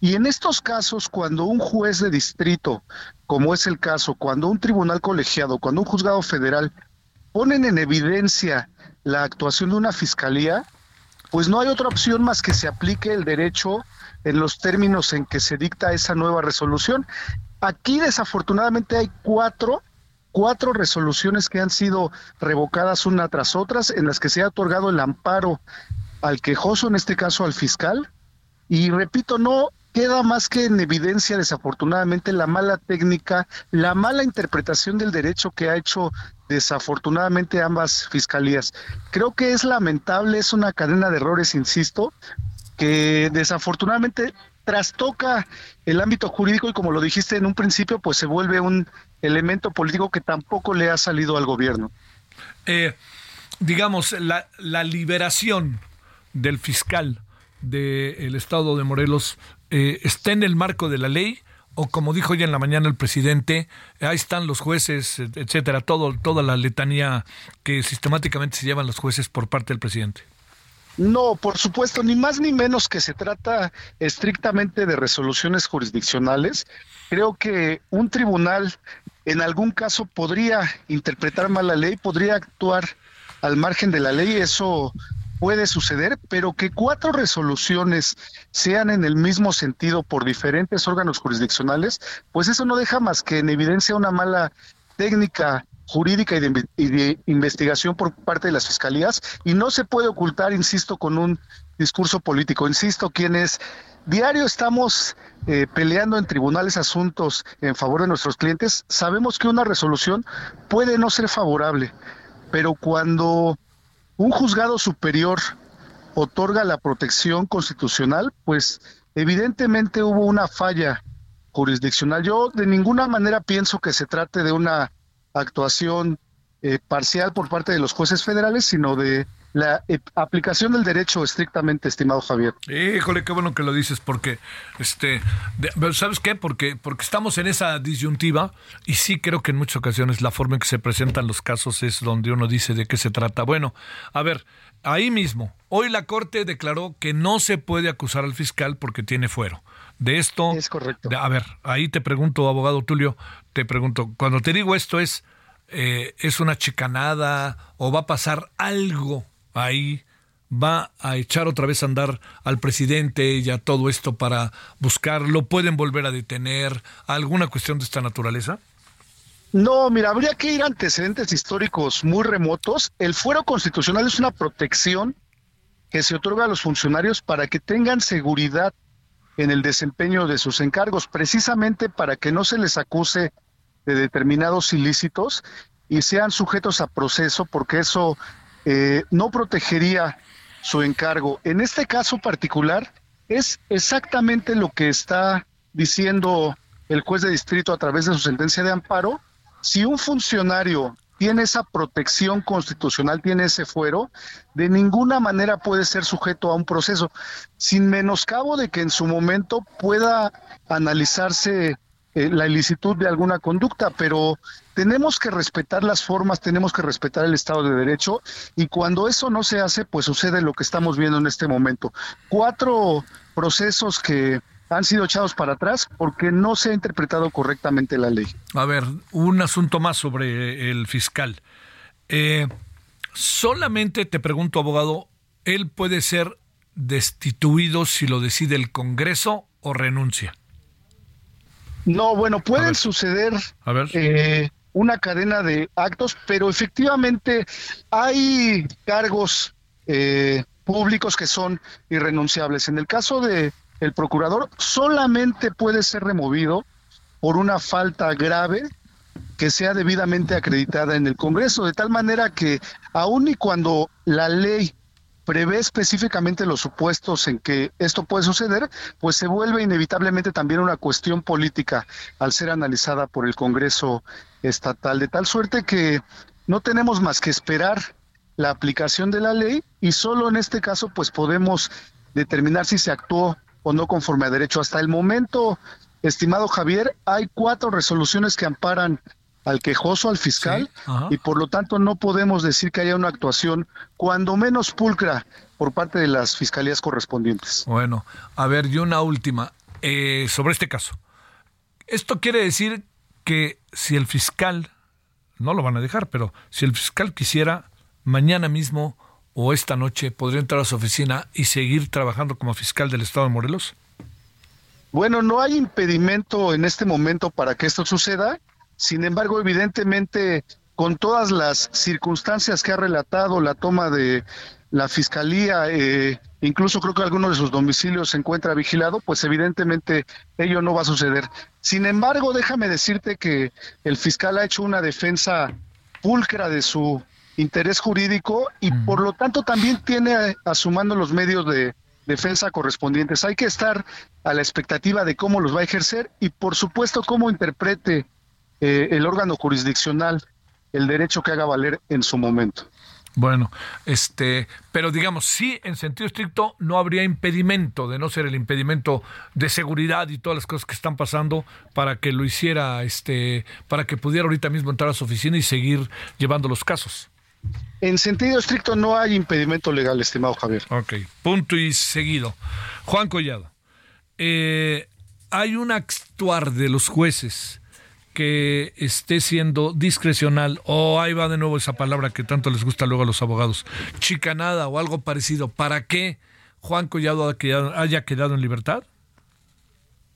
y en estos casos, cuando un juez de distrito, como es el caso, cuando un tribunal colegiado, cuando un juzgado federal ponen en evidencia la actuación de una fiscalía, pues no hay otra opción más que se aplique el derecho en los términos en que se dicta esa nueva resolución. Aquí desafortunadamente hay cuatro, cuatro resoluciones que han sido revocadas una tras otras, en las que se ha otorgado el amparo al quejoso, en este caso al fiscal. Y repito, no queda más que en evidencia, desafortunadamente, la mala técnica, la mala interpretación del derecho que ha hecho desafortunadamente ambas fiscalías. Creo que es lamentable, es una cadena de errores, insisto, que desafortunadamente trastoca el ámbito jurídico y como lo dijiste en un principio, pues se vuelve un elemento político que tampoco le ha salido al gobierno. Eh, digamos, la, la liberación del fiscal del estado de Morelos eh, está en el marco de la ley o como dijo ya en la mañana el presidente, ahí están los jueces, etcétera, todo, toda la letanía que sistemáticamente se llevan los jueces por parte del presidente. No, por supuesto, ni más ni menos que se trata estrictamente de resoluciones jurisdiccionales. Creo que un tribunal en algún caso podría interpretar mal la ley, podría actuar al margen de la ley, eso puede suceder, pero que cuatro resoluciones sean en el mismo sentido por diferentes órganos jurisdiccionales, pues eso no deja más que en evidencia una mala técnica jurídica y de, investigación por parte de las fiscalías y no se puede ocultar, insisto, con un discurso político. Insisto, quienes diario estamos eh, peleando en tribunales asuntos en favor de nuestros clientes, sabemos que una resolución puede no ser favorable, pero cuando un juzgado superior otorga la protección constitucional, pues evidentemente hubo una falla jurisdiccional. Yo de ninguna manera pienso que se trate de una actuación eh, parcial por parte de los jueces federales, sino de la eh, aplicación del derecho estrictamente, estimado Javier. Híjole, qué bueno que lo dices, porque, este, ¿sabes qué? Porque, porque estamos en esa disyuntiva y sí creo que en muchas ocasiones la forma en que se presentan los casos es donde uno dice de qué se trata. Bueno, a ver, ahí mismo, hoy la Corte declaró que no se puede acusar al fiscal porque tiene fuero. De esto... Es correcto. a ver, ahí te pregunto, abogado Tulio, te pregunto, cuando te digo esto es... Eh, es una chicanada o va a pasar algo ahí va a echar otra vez a andar al presidente y a todo esto para buscarlo? ¿Pueden volver a detener alguna cuestión de esta naturaleza? No, mira, habría que ir antecedentes históricos muy remotos. El fuero constitucional es una protección que se otorga a los funcionarios para que tengan seguridad en el desempeño de sus encargos, precisamente para que no se les acuse de determinados ilícitos y sean sujetos a proceso, porque eso eh, no protegería su encargo. En este caso particular es exactamente lo que está diciendo el juez de distrito a través de su sentencia de amparo. Si un funcionario tiene esa protección constitucional, tiene ese fuero, de ninguna manera puede ser sujeto a un proceso, sin menoscabo de que en su momento pueda analizarse eh, la ilicitud de alguna conducta, pero tenemos que respetar las formas, tenemos que respetar el Estado de Derecho y cuando eso no se hace, pues sucede lo que estamos viendo en este momento. Cuatro procesos que han sido echados para atrás porque no se ha interpretado correctamente la ley. A ver, un asunto más sobre el fiscal. Eh, solamente te pregunto, abogado, ¿él puede ser destituido si lo decide el Congreso o renuncia? No, bueno, pueden suceder eh, una cadena de actos, pero efectivamente hay cargos eh, públicos que son irrenunciables. En el caso de el procurador, solamente puede ser removido por una falta grave que sea debidamente acreditada en el Congreso, de tal manera que aun y cuando la ley prevé específicamente los supuestos en que esto puede suceder, pues se vuelve inevitablemente también una cuestión política al ser analizada por el Congreso estatal, de tal suerte que no tenemos más que esperar la aplicación de la ley y solo en este caso pues podemos determinar si se actuó o no conforme a derecho. Hasta el momento, estimado Javier, hay cuatro resoluciones que amparan al quejoso, al fiscal, y por lo tanto no podemos decir que haya una actuación cuando menos pulcra por parte de las fiscalías correspondientes. Bueno, a ver, y una última eh, sobre este caso. Esto quiere decir que si el fiscal, no lo van a dejar, pero si el fiscal quisiera, mañana mismo o esta noche podría entrar a su oficina y seguir trabajando como fiscal del Estado de Morelos. Bueno, no hay impedimento en este momento para que esto suceda sin embargo, evidentemente, con todas las circunstancias que ha relatado la toma de la fiscalía, eh, incluso creo que alguno de sus domicilios se encuentra vigilado, pues evidentemente ello no va a suceder. Sin embargo, déjame decirte que el fiscal ha hecho una defensa pulcra de su interés jurídico y por lo tanto también tiene a su mano los medios de defensa correspondientes. Hay que estar a la expectativa de cómo los va a ejercer y por supuesto cómo interprete eh, el órgano jurisdiccional el derecho que haga valer en su momento. Bueno, este, pero digamos, sí, en sentido estricto, no habría impedimento, de no ser el impedimento de seguridad y todas las cosas que están pasando, para que lo hiciera, este, para que pudiera ahorita mismo entrar a su oficina y seguir llevando los casos. En sentido estricto no hay impedimento legal, estimado Javier. Ok, punto y seguido. Juan Collado, eh, hay un actuar de los jueces que esté siendo discrecional o ahí va de nuevo esa palabra que tanto les gusta luego a los abogados, chicanada o algo parecido, ¿para qué Juan Collado haya quedado en libertad?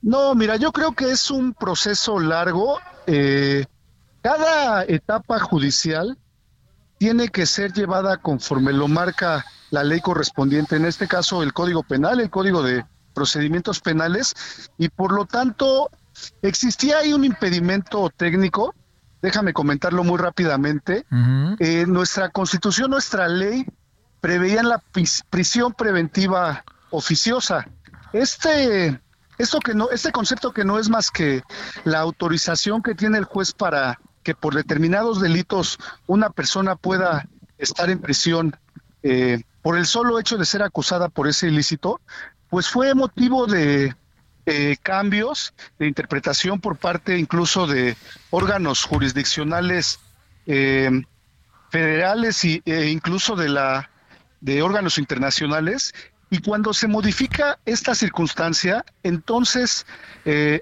No, mira, yo creo que es un proceso largo. Eh, cada etapa judicial tiene que ser llevada conforme lo marca la ley correspondiente, en este caso el Código Penal, el Código de Procedimientos Penales, y por lo tanto existía ahí un impedimento técnico, déjame comentarlo muy rápidamente, eh, nuestra constitución, nuestra ley preveían la prisión preventiva oficiosa. Este, esto que no, este concepto que no es más que la autorización que tiene el juez para que por determinados delitos una persona pueda estar en prisión eh, por el solo hecho de ser acusada por ese ilícito, pues fue motivo de eh, cambios de interpretación por parte incluso de órganos jurisdiccionales eh, federales e incluso de la de órganos internacionales. Y cuando se modifica esta circunstancia entonces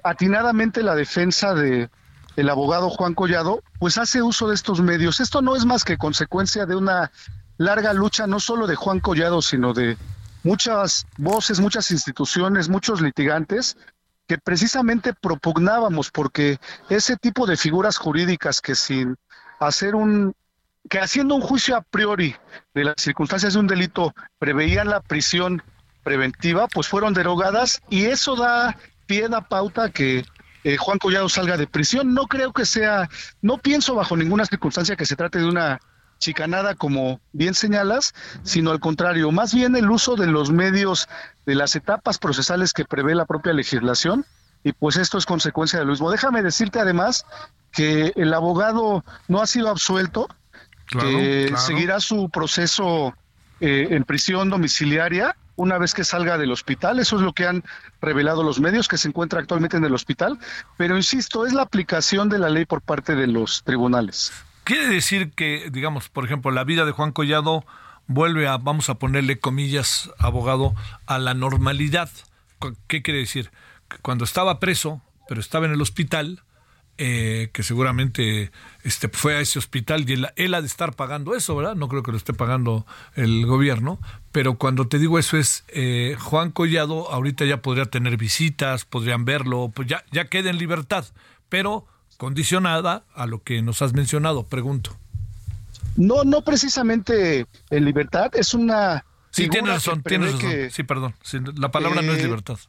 atinadamente la defensa de el abogado Juan Collado pues hace uso de estos medios. Esto no es más que consecuencia de una larga lucha no solo de Juan Collado, sino de muchas voces, muchas instituciones, muchos litigantes que precisamente propugnábamos porque ese tipo de figuras jurídicas que sin hacer un que haciendo un juicio a priori de las circunstancias de un delito preveían la prisión preventiva, pues fueron derogadas y eso da pie a pauta que eh, Juan Collado salga de prisión. No creo que sea, no pienso bajo ninguna circunstancia que se trate de una chicanada como bien señalas, sino al contrario, más bien el uso de los medios de las etapas procesales que prevé la propia legislación y pues esto es consecuencia de lo mismo. Déjame decirte además que el abogado no ha sido absuelto, que seguirá su proceso eh, en prisión domiciliaria una vez que salga del hospital. Eso es lo que han revelado los medios, que se encuentra actualmente en el hospital. Pero insisto, es la aplicación de la ley por parte de los tribunales. Quiere decir que, digamos, por ejemplo, la vida de Juan Collado vuelve a, vamos a ponerle comillas, abogado, a la normalidad. ¿Qué quiere decir? Que cuando estaba preso, pero estaba en el hospital, eh, que seguramente este, fue a ese hospital y él, ha de estar pagando eso, ¿verdad? No creo que lo esté pagando el gobierno, pero cuando te digo eso es, eh, Juan Collado ahorita ya podría tener visitas, podrían verlo, pues ya, ya queda en libertad, pero condicionada a lo que nos has mencionado, pregunto. No, no precisamente en libertad, es una... Sí, tienes razón, tienes razón. sí, perdón, la palabra no es libertad.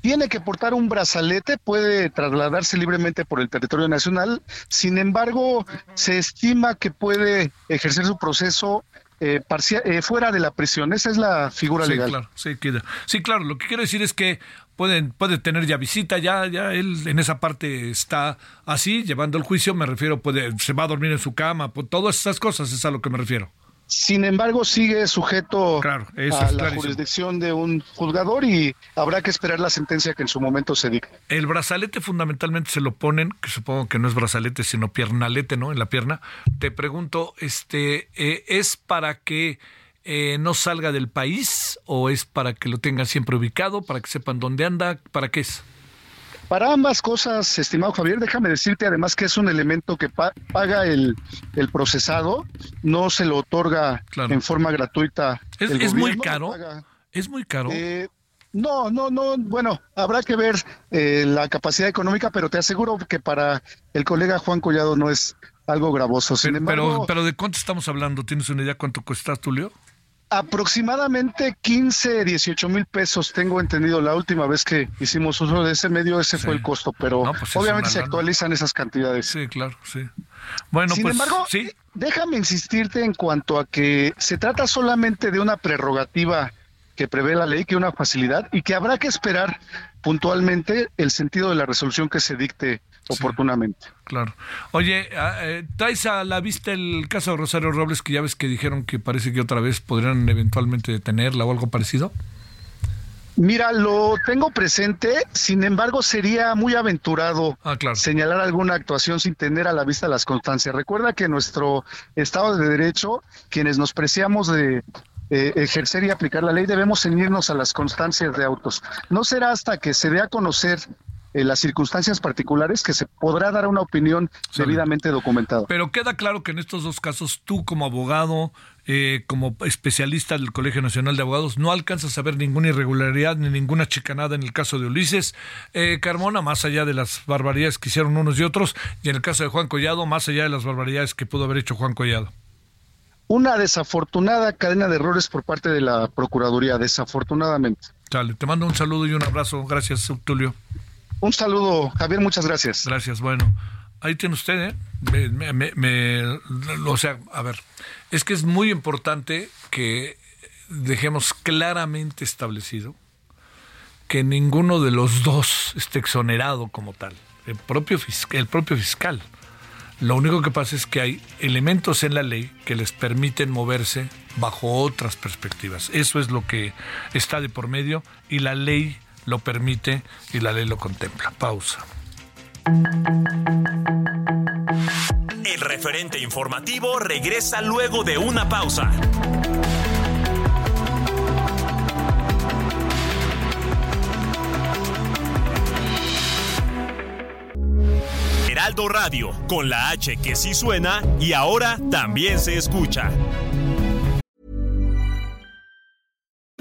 Tiene que portar un brazalete, puede trasladarse libremente por el territorio nacional, sin embargo, se estima que puede ejercer su proceso eh, eh, fuera de la prisión. Esa es la figura sí, legal. Claro, sí, sí, claro. Lo que quiero decir es que pueden, puede tener ya visita, ya, ya él en esa parte está así, llevando el juicio, me refiero, puede, se va a dormir en su cama, pues, todas esas cosas es a lo que me refiero. Sin embargo, sigue sujeto a la jurisdicción de un juzgador y habrá que esperar la sentencia que en su momento se dicte. El brazalete fundamentalmente se lo ponen, que supongo que no es brazalete, sino piernalete, ¿no? En la pierna. Te pregunto, este, eh, ¿es para que eh, no salga del país o es para que lo tengan siempre ubicado, para que sepan dónde anda? ¿Para qué es? Para ambas cosas, estimado Javier, déjame decirte además que es un elemento que paga el, procesado, no se lo otorga en forma gratuita. Es, muy caro. Es muy caro. Eh, no, no, no. Bueno, habrá que ver eh, la capacidad económica, pero te aseguro que para el colega Juan Collado no es algo gravoso. pero, pero, ¿de cuánto estamos hablando? ¿Tienes una idea cuánto cuesta, Tulio? Aproximadamente 15, 18 mil pesos, tengo entendido. La última vez que hicimos uso de ese medio, ese fue el costo, pero pues obviamente se actualizan esas cantidades. Sí, claro, sí. Bueno, Sin pues, embargo, ¿sí? déjame insistirte en cuanto a que se trata solamente de una prerrogativa que prevé la ley, que una facilidad, y que habrá que esperar puntualmente el sentido de la resolución que se dicte oportunamente. claro. Oye, ah, eh, ¿traes a la vista el caso de Rosario Robles que ya ves que dijeron que parece que otra vez podrían eventualmente detenerla o algo parecido? Mira, lo tengo presente, sin embargo sería muy aventurado ah, señalar alguna actuación sin tener a la vista las constancias. Recuerda que nuestro Estado de Derecho, quienes nos preciamos de eh, ejercer y aplicar la ley, debemos ceñirnos a las constancias de autos. No será hasta que se dé a conocer eh, las circunstancias particulares que se podrá dar una opinión debidamente documentada. Pero queda claro que en estos dos casos, tú como abogado, eh, como especialista del Colegio Nacional de Abogados, no alcanzas a ver ninguna irregularidad ni ninguna chicanada en el caso de Ulises eh, Carmona, más allá de las barbaridades que hicieron unos y otros, y en el caso de Juan Collado, más allá de las barbaridades que pudo haber hecho Juan Collado una desafortunada cadena de errores por parte de la Procuraduría, desafortunadamente. Dale, te mando un saludo y un abrazo. Gracias, Tulio. Un saludo, Javier, muchas gracias. Gracias, bueno. Ahí tiene usted, ¿eh? O sea, a ver, es que es muy importante que dejemos claramente establecido que ninguno de los dos esté exonerado como tal. El propio, el propio fiscal lo único que pasa es que hay elementos en la ley que les permiten moverse bajo otras perspectivas. Eso es lo que está de por medio y la ley lo permite y la ley lo contempla. Pausa. El referente informativo regresa luego de una pausa. Heraldo Radio, con la H que sí suena y ahora también se escucha.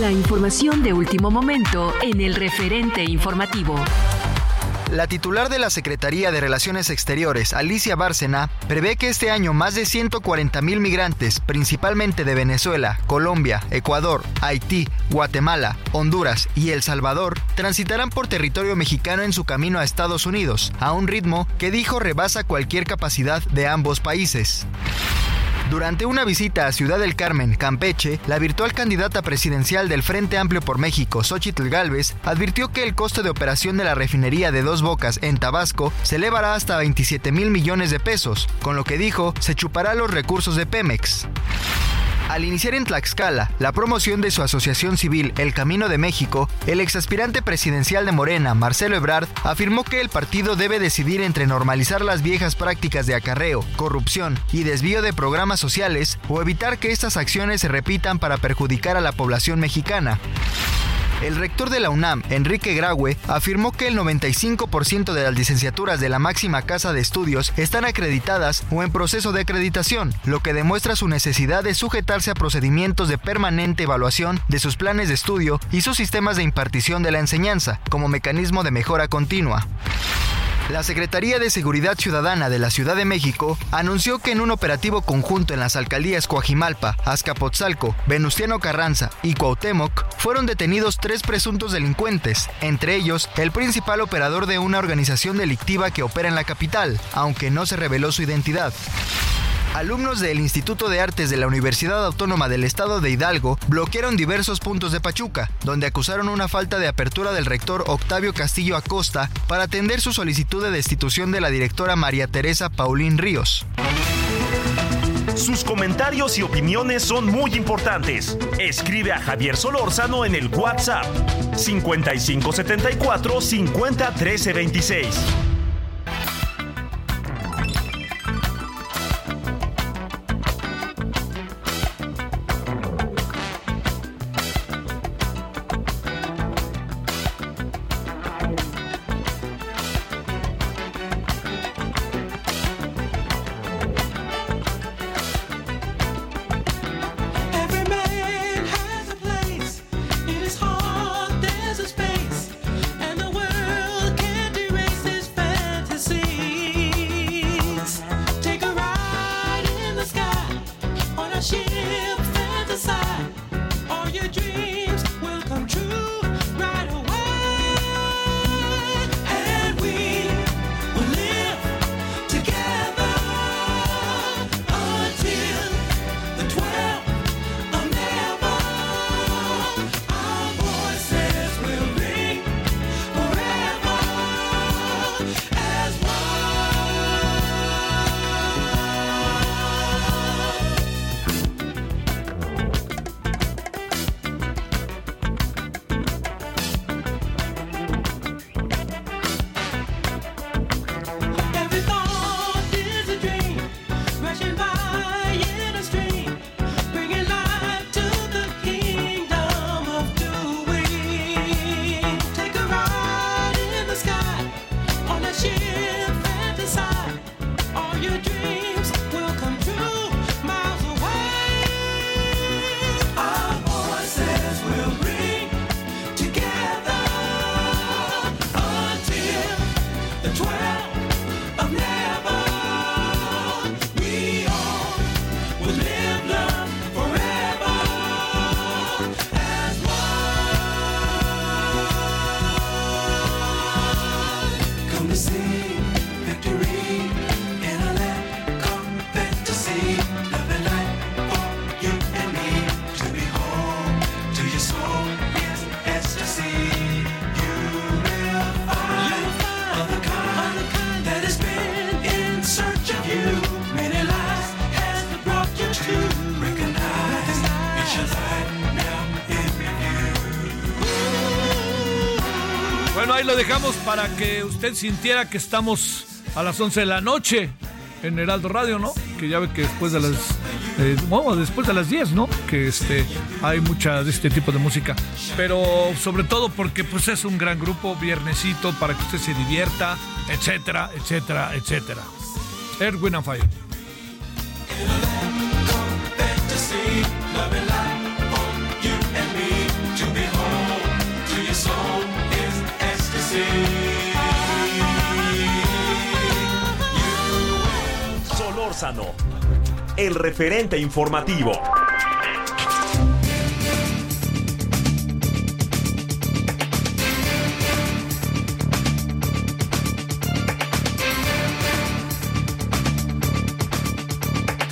La información de último momento en el referente informativo. La titular de la Secretaría de Relaciones Exteriores, Alicia Bárcena, prevé que este año más de 140 mil migrantes, principalmente de Venezuela, Colombia, Ecuador, Haití, Guatemala, Honduras y El Salvador, transitarán por territorio mexicano en su camino a Estados Unidos, a un ritmo que dijo rebasa cualquier capacidad de ambos países. Durante una visita a Ciudad del Carmen, Campeche, la virtual candidata presidencial del Frente Amplio por México, Xochitl Galvez, advirtió que el costo de operación de la refinería de Dos Bocas en Tabasco se elevará hasta 27 mil millones de pesos, con lo que dijo se chupará los recursos de Pemex. Al iniciar en Tlaxcala la promoción de su asociación civil El Camino de México, el exaspirante presidencial de Morena, Marcelo Ebrard, afirmó que el partido debe decidir entre normalizar las viejas prácticas de acarreo, corrupción y desvío de programas sociales o evitar que estas acciones se repitan para perjudicar a la población mexicana. El rector de la UNAM, Enrique Graue, afirmó que el 95% de las licenciaturas de la máxima casa de estudios están acreditadas o en proceso de acreditación, lo que demuestra su necesidad de sujetarse a procedimientos de permanente evaluación de sus planes de estudio y sus sistemas de impartición de la enseñanza, como mecanismo de mejora continua. La Secretaría de Seguridad Ciudadana de la Ciudad de México anunció que en un operativo conjunto en las alcaldías Coajimalpa, Azcapotzalco, Venustiano Carranza y Cuauhtémoc fueron detenidos tres presuntos delincuentes, entre ellos el principal operador de una organización delictiva que opera en la capital, aunque no se reveló su identidad. Alumnos del Instituto de Artes de la Universidad Autónoma del Estado de Hidalgo bloquearon diversos puntos de Pachuca, donde acusaron una falta de apertura del rector Octavio Castillo Acosta para atender su solicitud de destitución de la directora María Teresa Paulín Ríos. Sus comentarios y opiniones son muy importantes. Escribe a Javier Solórzano en el WhatsApp 5574 50 26. Para que usted sintiera que estamos a las 11 de la noche en Heraldo Radio, ¿no? Que ya ve que después de las eh, bueno, después de las 10, ¿no? Que este hay mucha de este tipo de música, pero sobre todo porque pues es un gran grupo viernesito para que usted se divierta, etcétera, etcétera, etcétera. Erwin and Fire. El referente informativo.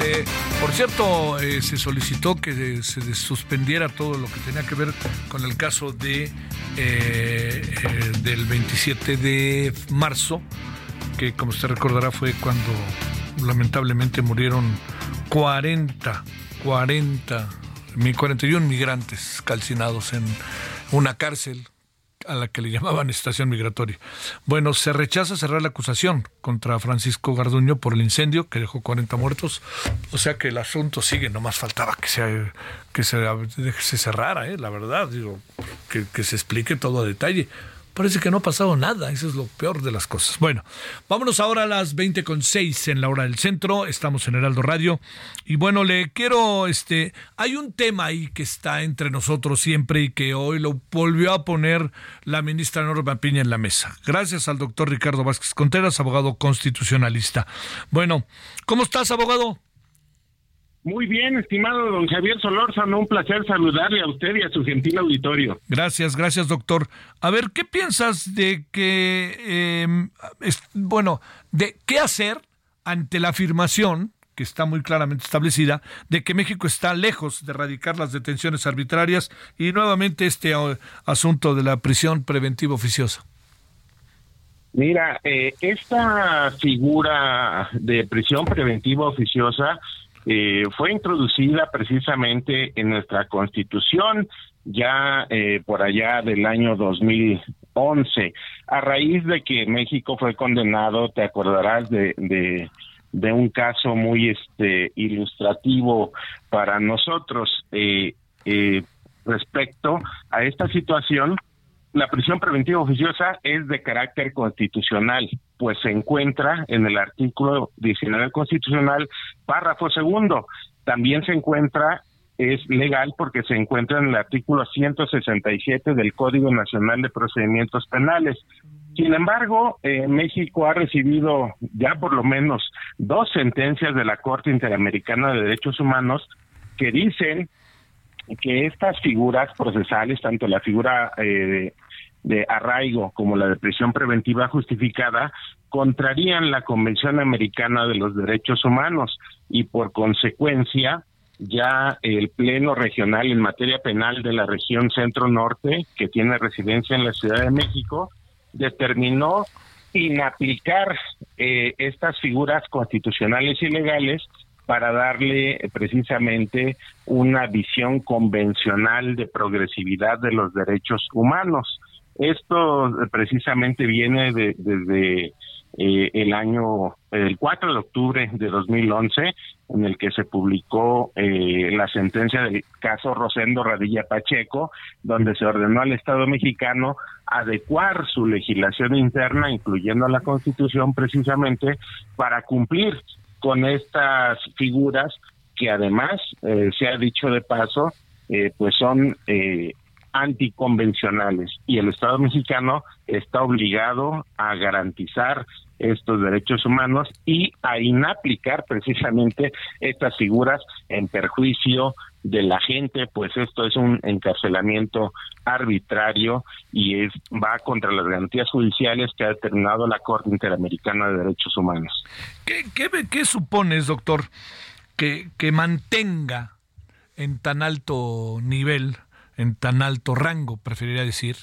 Eh, por cierto, eh, se solicitó que se suspendiera todo lo que tenía que ver con el caso de eh, del 27 de marzo, que como usted recordará fue cuando lamentablemente murieron 40, 40, 41 migrantes calcinados en una cárcel a la que le *laughs* llamaban estación migratoria. Bueno, se rechaza cerrar la acusación contra Francisco Garduño por el incendio que dejó 40 muertos. O sea que el asunto sigue, no más faltaba que se, que se, se cerrara, ¿eh? la verdad, digo, que, que se explique todo a detalle. Parece que no ha pasado nada, eso es lo peor de las cosas. Bueno, vámonos ahora a las 20 con 6 en la hora del centro, estamos en Heraldo Radio y bueno, le quiero, este, hay un tema ahí que está entre nosotros siempre y que hoy lo volvió a poner la ministra Norma Piña en la mesa. Gracias al doctor Ricardo Vázquez Contreras, abogado constitucionalista. Bueno, ¿cómo estás, abogado? Muy bien, estimado don Javier Solórzano, un placer saludarle a usted y a su gentil auditorio. Gracias, gracias, doctor. A ver, ¿qué piensas de que, em, bueno, de qué hacer ante la afirmación que está muy claramente establecida, de que México está lejos de erradicar las detenciones arbitrarias y nuevamente este eh, asunto de la prisión preventiva oficiosa? Mira, eh, esta figura de prisión preventiva oficiosa eh, fue introducida precisamente en nuestra constitución ya eh, por allá del año 2011, a raíz de que México fue condenado, te acordarás de, de, un caso muy este ilustrativo para nosotros eh, eh, respecto a esta situación la prisión preventiva oficiosa es de carácter constitucional, pues se encuentra en el artículo 19 constitucional, párrafo segundo. También se encuentra, es legal porque se encuentra en el artículo 167 del Código Nacional de Procedimientos Penales. Sin embargo, eh, México ha recibido ya por lo menos dos sentencias de la Corte Interamericana de Derechos Humanos que dicen que estas figuras procesales, tanto la figura eh, de arraigo como la de prisión preventiva justificada contrarían la Convención Americana de los Derechos Humanos y por consecuencia ya el Pleno Regional en materia penal de la región Centro-Norte, que tiene residencia en la Ciudad de México, determinó inaplicar eh, estas figuras constitucionales y legales para darle precisamente una visión convencional de progresividad de los derechos humanos. Esto precisamente viene de, desde eh, el año, el 4 de octubre de 2011, en el que se publicó eh, la sentencia del caso Rosendo Radilla Pacheco, donde se ordenó al Estado mexicano adecuar su legislación interna, incluyendo la Constitución, precisamente para cumplir con estas figuras que además, eh, se ha dicho de paso, pues son anticonvencionales y el Estado mexicano está obligado a garantizar estos derechos humanos y a inaplicar precisamente estas figuras en perjuicio de la gente, pues esto es un encarcelamiento arbitrario y es va contra las garantías judiciales que ha determinado la Corte Interamericana de Derechos Humanos. ¿Qué, qué, qué supones, doctor, que, que mantenga en tan alto nivel, en tan alto rango, preferiría decir,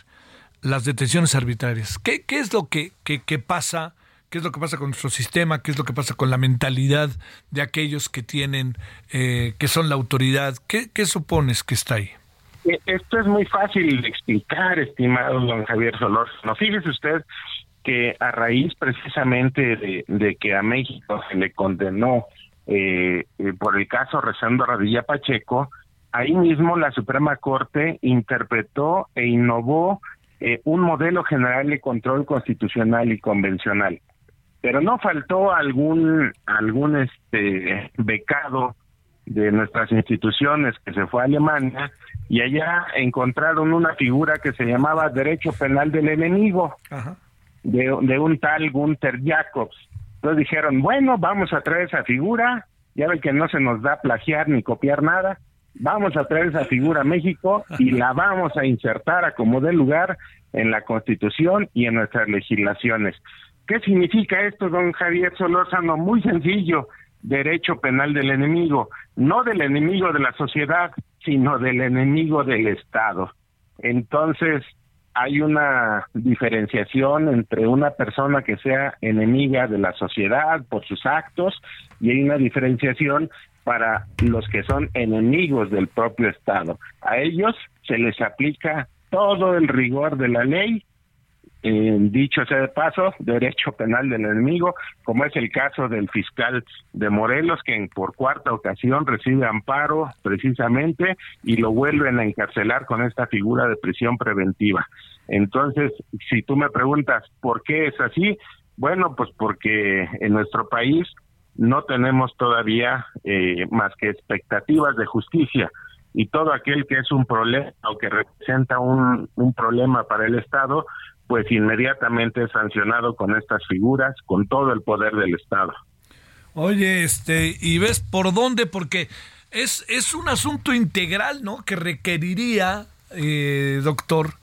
las detenciones arbitrarias? ¿Qué, es lo que, que, que pasa? qué es lo que pasa con nuestro sistema, qué es lo que pasa con la mentalidad de aquellos que tienen, eh, que son la autoridad. ¿Qué, ¿Qué, supones que está ahí? Eh, esto es muy fácil de explicar, estimado don Javier Solor. No fíjese usted que a raíz precisamente de, de que a México se le condenó eh, eh por el caso Rezando Radilla Pacheco, ahí mismo la Suprema Corte interpretó e innovó eh, un modelo general de control constitucional y convencional pero no faltó algún algún este becado de nuestras instituciones que se fue a Alemania y allá encontraron una figura que se llamaba derecho penal del enemigo De, de un tal Gunther Jacobs. Entonces dijeron, bueno, vamos a traer esa figura, ya ven que no se nos da plagiar ni copiar nada, vamos a traer esa figura a México y la vamos a insertar a como de lugar en la Constitución y en nuestras legislaciones. ¿Qué significa esto, don Javier Solórzano? Muy sencillo, derecho penal del enemigo, no del enemigo de la sociedad, sino del enemigo del Estado. Entonces, hay una diferenciación entre una persona que sea enemiga de la sociedad por sus actos y hay una diferenciación para los que son enemigos del propio Estado. A ellos se les aplica todo el rigor de la ley dicho sea de paso, derecho penal del enemigo, como es el caso del fiscal de Morelos, que por cuarta ocasión recibe amparo precisamente y lo vuelven a encarcelar con esta figura de prisión preventiva. Entonces, si tú me preguntas por qué es así, bueno, pues porque en nuestro país no tenemos todavía eh, más que expectativas de justicia y todo aquel que es un problema o que representa un, un problema para el Estado, pues inmediatamente es sancionado con estas figuras, con todo el poder del Estado. Oye, este, ¿y ves por dónde? Porque es, es un asunto integral, ¿no? Que requeriría, eh, doctor,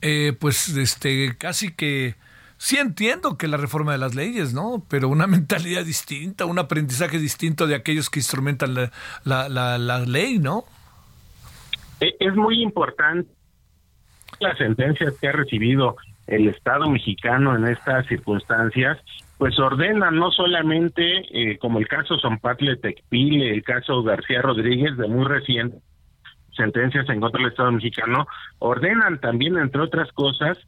eh, pues este, casi que sí entiendo que la reforma de las leyes, ¿no? Pero una *laughs* mentalidad distinta, un aprendizaje distinto de aquellos que instrumentan la, la, la, la ley, ¿no? E, es muy importante las sentencias que ha recibido el Estado mexicano en estas circunstancias, pues ordena no solamente, eh, como el caso Zompatle Tecpile, el caso García Rodríguez de muy reciente, sentencias en contra del Estado mexicano, ordenan también, entre otras cosas,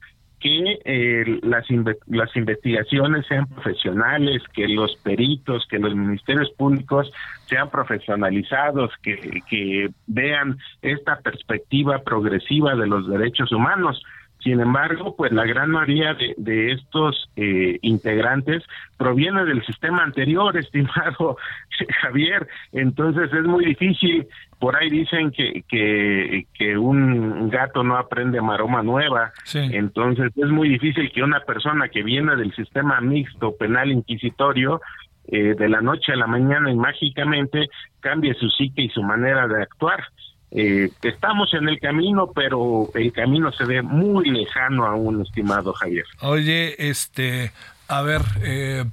que eh, las, las investigaciones sean profesionales, que los peritos, que los ministerios públicos sean profesionalizados, que, que vean esta perspectiva progresiva de los derechos humanos. Sin embargo, pues la gran mayoría de, estos eh, integrantes proviene del sistema anterior, *laughs* estimado Javier. Entonces es muy difícil. Por ahí dicen que, que, un gato no aprende maroma nueva. Entonces es muy difícil que una persona que viene del sistema mixto penal inquisitorio eh, de la noche a la mañana y mágicamente cambie su psique y su manera de actuar. Eh, estamos en el camino, pero el camino se ve muy lejano aún, estimado Javier. Oye, este, a ver, eh,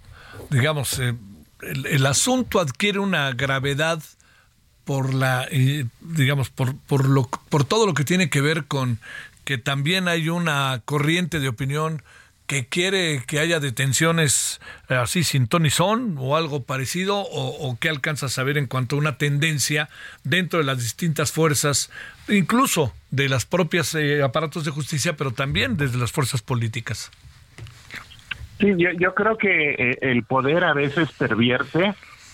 digamos, eh, el, asunto adquiere una gravedad por la, digamos, por, por, lo, por todo lo que tiene que ver con que también hay una corriente de opinión que quiere que haya detenciones eh, así sin ton son o algo parecido o, qué alcanza a saber en cuanto a una tendencia dentro de las distintas fuerzas, incluso de las propias eh, aparatos de justicia, pero también desde las fuerzas políticas. Sí, yo, creo que eh, el poder a veces pervierte.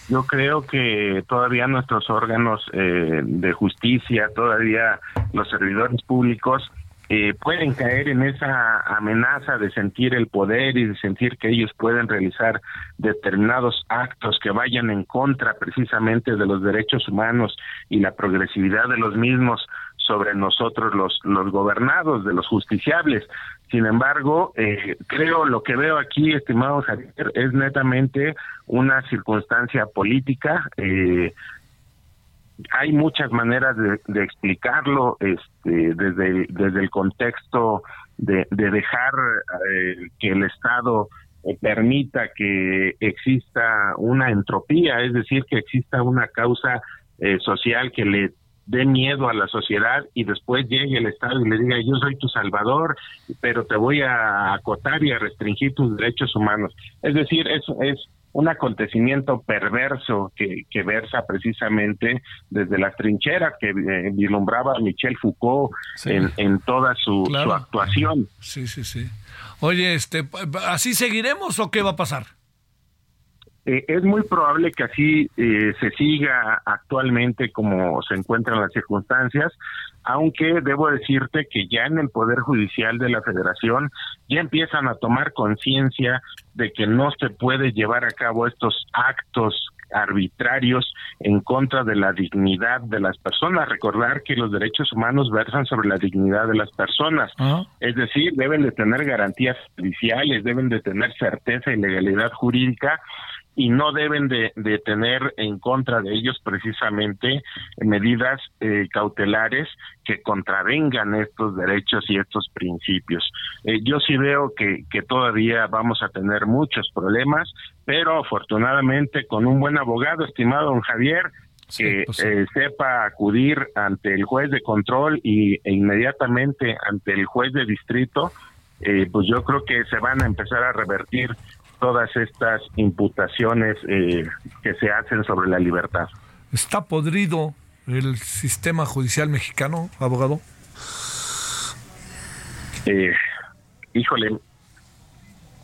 Yo creo que todavía nuestros órganos de justicia, todavía los servidores públicos, eh, pueden caer en esa amenaza de sentir el poder y de sentir que ellos pueden realizar determinados actos que vayan en contra precisamente de los derechos humanos y la progresividad de los mismos sobre nosotros los, los gobernados, de los justiciables. Sin embargo, eh, creo lo que veo aquí, estimado Javier, es netamente una circunstancia política. Eh, hay muchas maneras de, explicarlo este, desde, desde el contexto de, dejar eh, que el Estado permita que exista una entropía, es decir, que exista una causa social que le dé miedo a la sociedad y después llegue el Estado y le diga yo soy tu salvador, pero te voy a acotar y a restringir tus derechos humanos. Es decir, eso es un acontecimiento perverso que, que versa precisamente desde las trincheras que eh, vislumbraba Michel Foucault en, en, toda su, su actuación. Sí, sí, sí. Oye, este, ¿así seguiremos o qué va a pasar? Eh, es muy probable que así eh, se siga actualmente como se encuentran las circunstancias, aunque debo decirte que ya en el Poder Judicial de la Federación ya empiezan a tomar conciencia de que no se puede llevar a cabo estos actos arbitrarios en contra de la dignidad de las personas. Recordar que los derechos humanos versan sobre la dignidad de las personas. Ah. Es decir, deben de tener garantías judiciales, deben de tener certeza y legalidad jurídica y no deben de, tener en contra de ellos precisamente medidas eh, cautelares que contravengan estos derechos y estos principios. Eh, yo sí veo que, que todavía vamos a tener muchos problemas, pero afortunadamente con un buen abogado, estimado don Javier, que pues eh, sepa acudir ante el juez de control y, e inmediatamente ante el juez de distrito, pues yo creo que se van a empezar a revertir todas estas imputaciones eh, que se hacen sobre la libertad. ¿Está podrido el sistema judicial mexicano, abogado? Eh, híjole,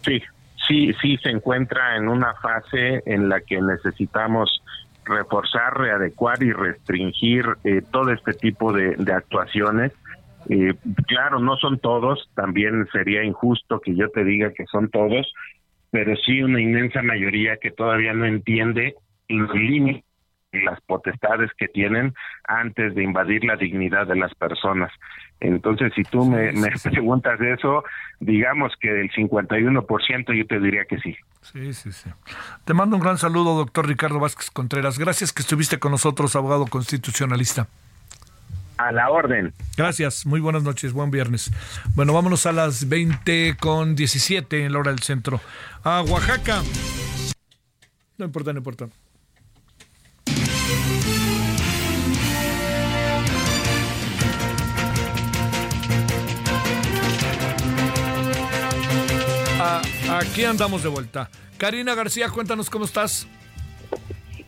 sí, sí, sí se encuentra en una fase en la que necesitamos reforzar, readecuar y restringir eh, todo este tipo de, de actuaciones. Eh, claro, no son todos, también sería injusto que yo te diga que son todos, pero sí una inmensa mayoría que todavía no entiende los límites y las potestades que tienen antes de invadir la dignidad de las personas. Entonces, si tú me, me preguntas eso, digamos que del 51% yo te diría que sí. Sí, sí, sí. Te mando un gran saludo, doctor Ricardo Vázquez Contreras. Gracias que estuviste con nosotros, abogado constitucionalista. A la orden. Gracias, muy buenas noches, buen viernes. Bueno, vámonos a las 20 con 17 en la hora del centro. A Oaxaca. No importa, no importa. aquí andamos de vuelta. Karina García, cuéntanos cómo estás.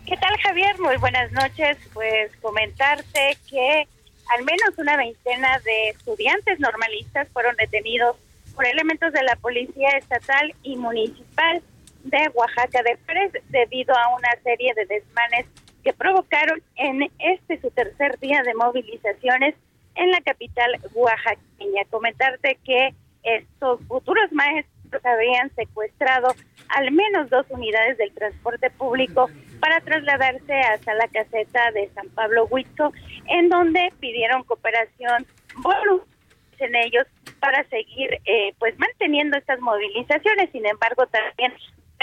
¿Qué tal, Javier? Muy buenas noches. Pues comentarte que al menos una veintena de estudiantes normalistas fueron detenidos por elementos de la Policía Estatal y Municipal de Oaxaca de Pérez debido a una serie de desmanes que provocaron en este su tercer día de movilizaciones en la capital oaxaqueña. Comentarte que estos futuros maestros habían secuestrado al menos dos unidades del transporte público para trasladarse hasta la caseta de San Pablo Huitzo, en donde pidieron cooperación en ellos para seguir eh, pues manteniendo estas movilizaciones. Sin embargo, también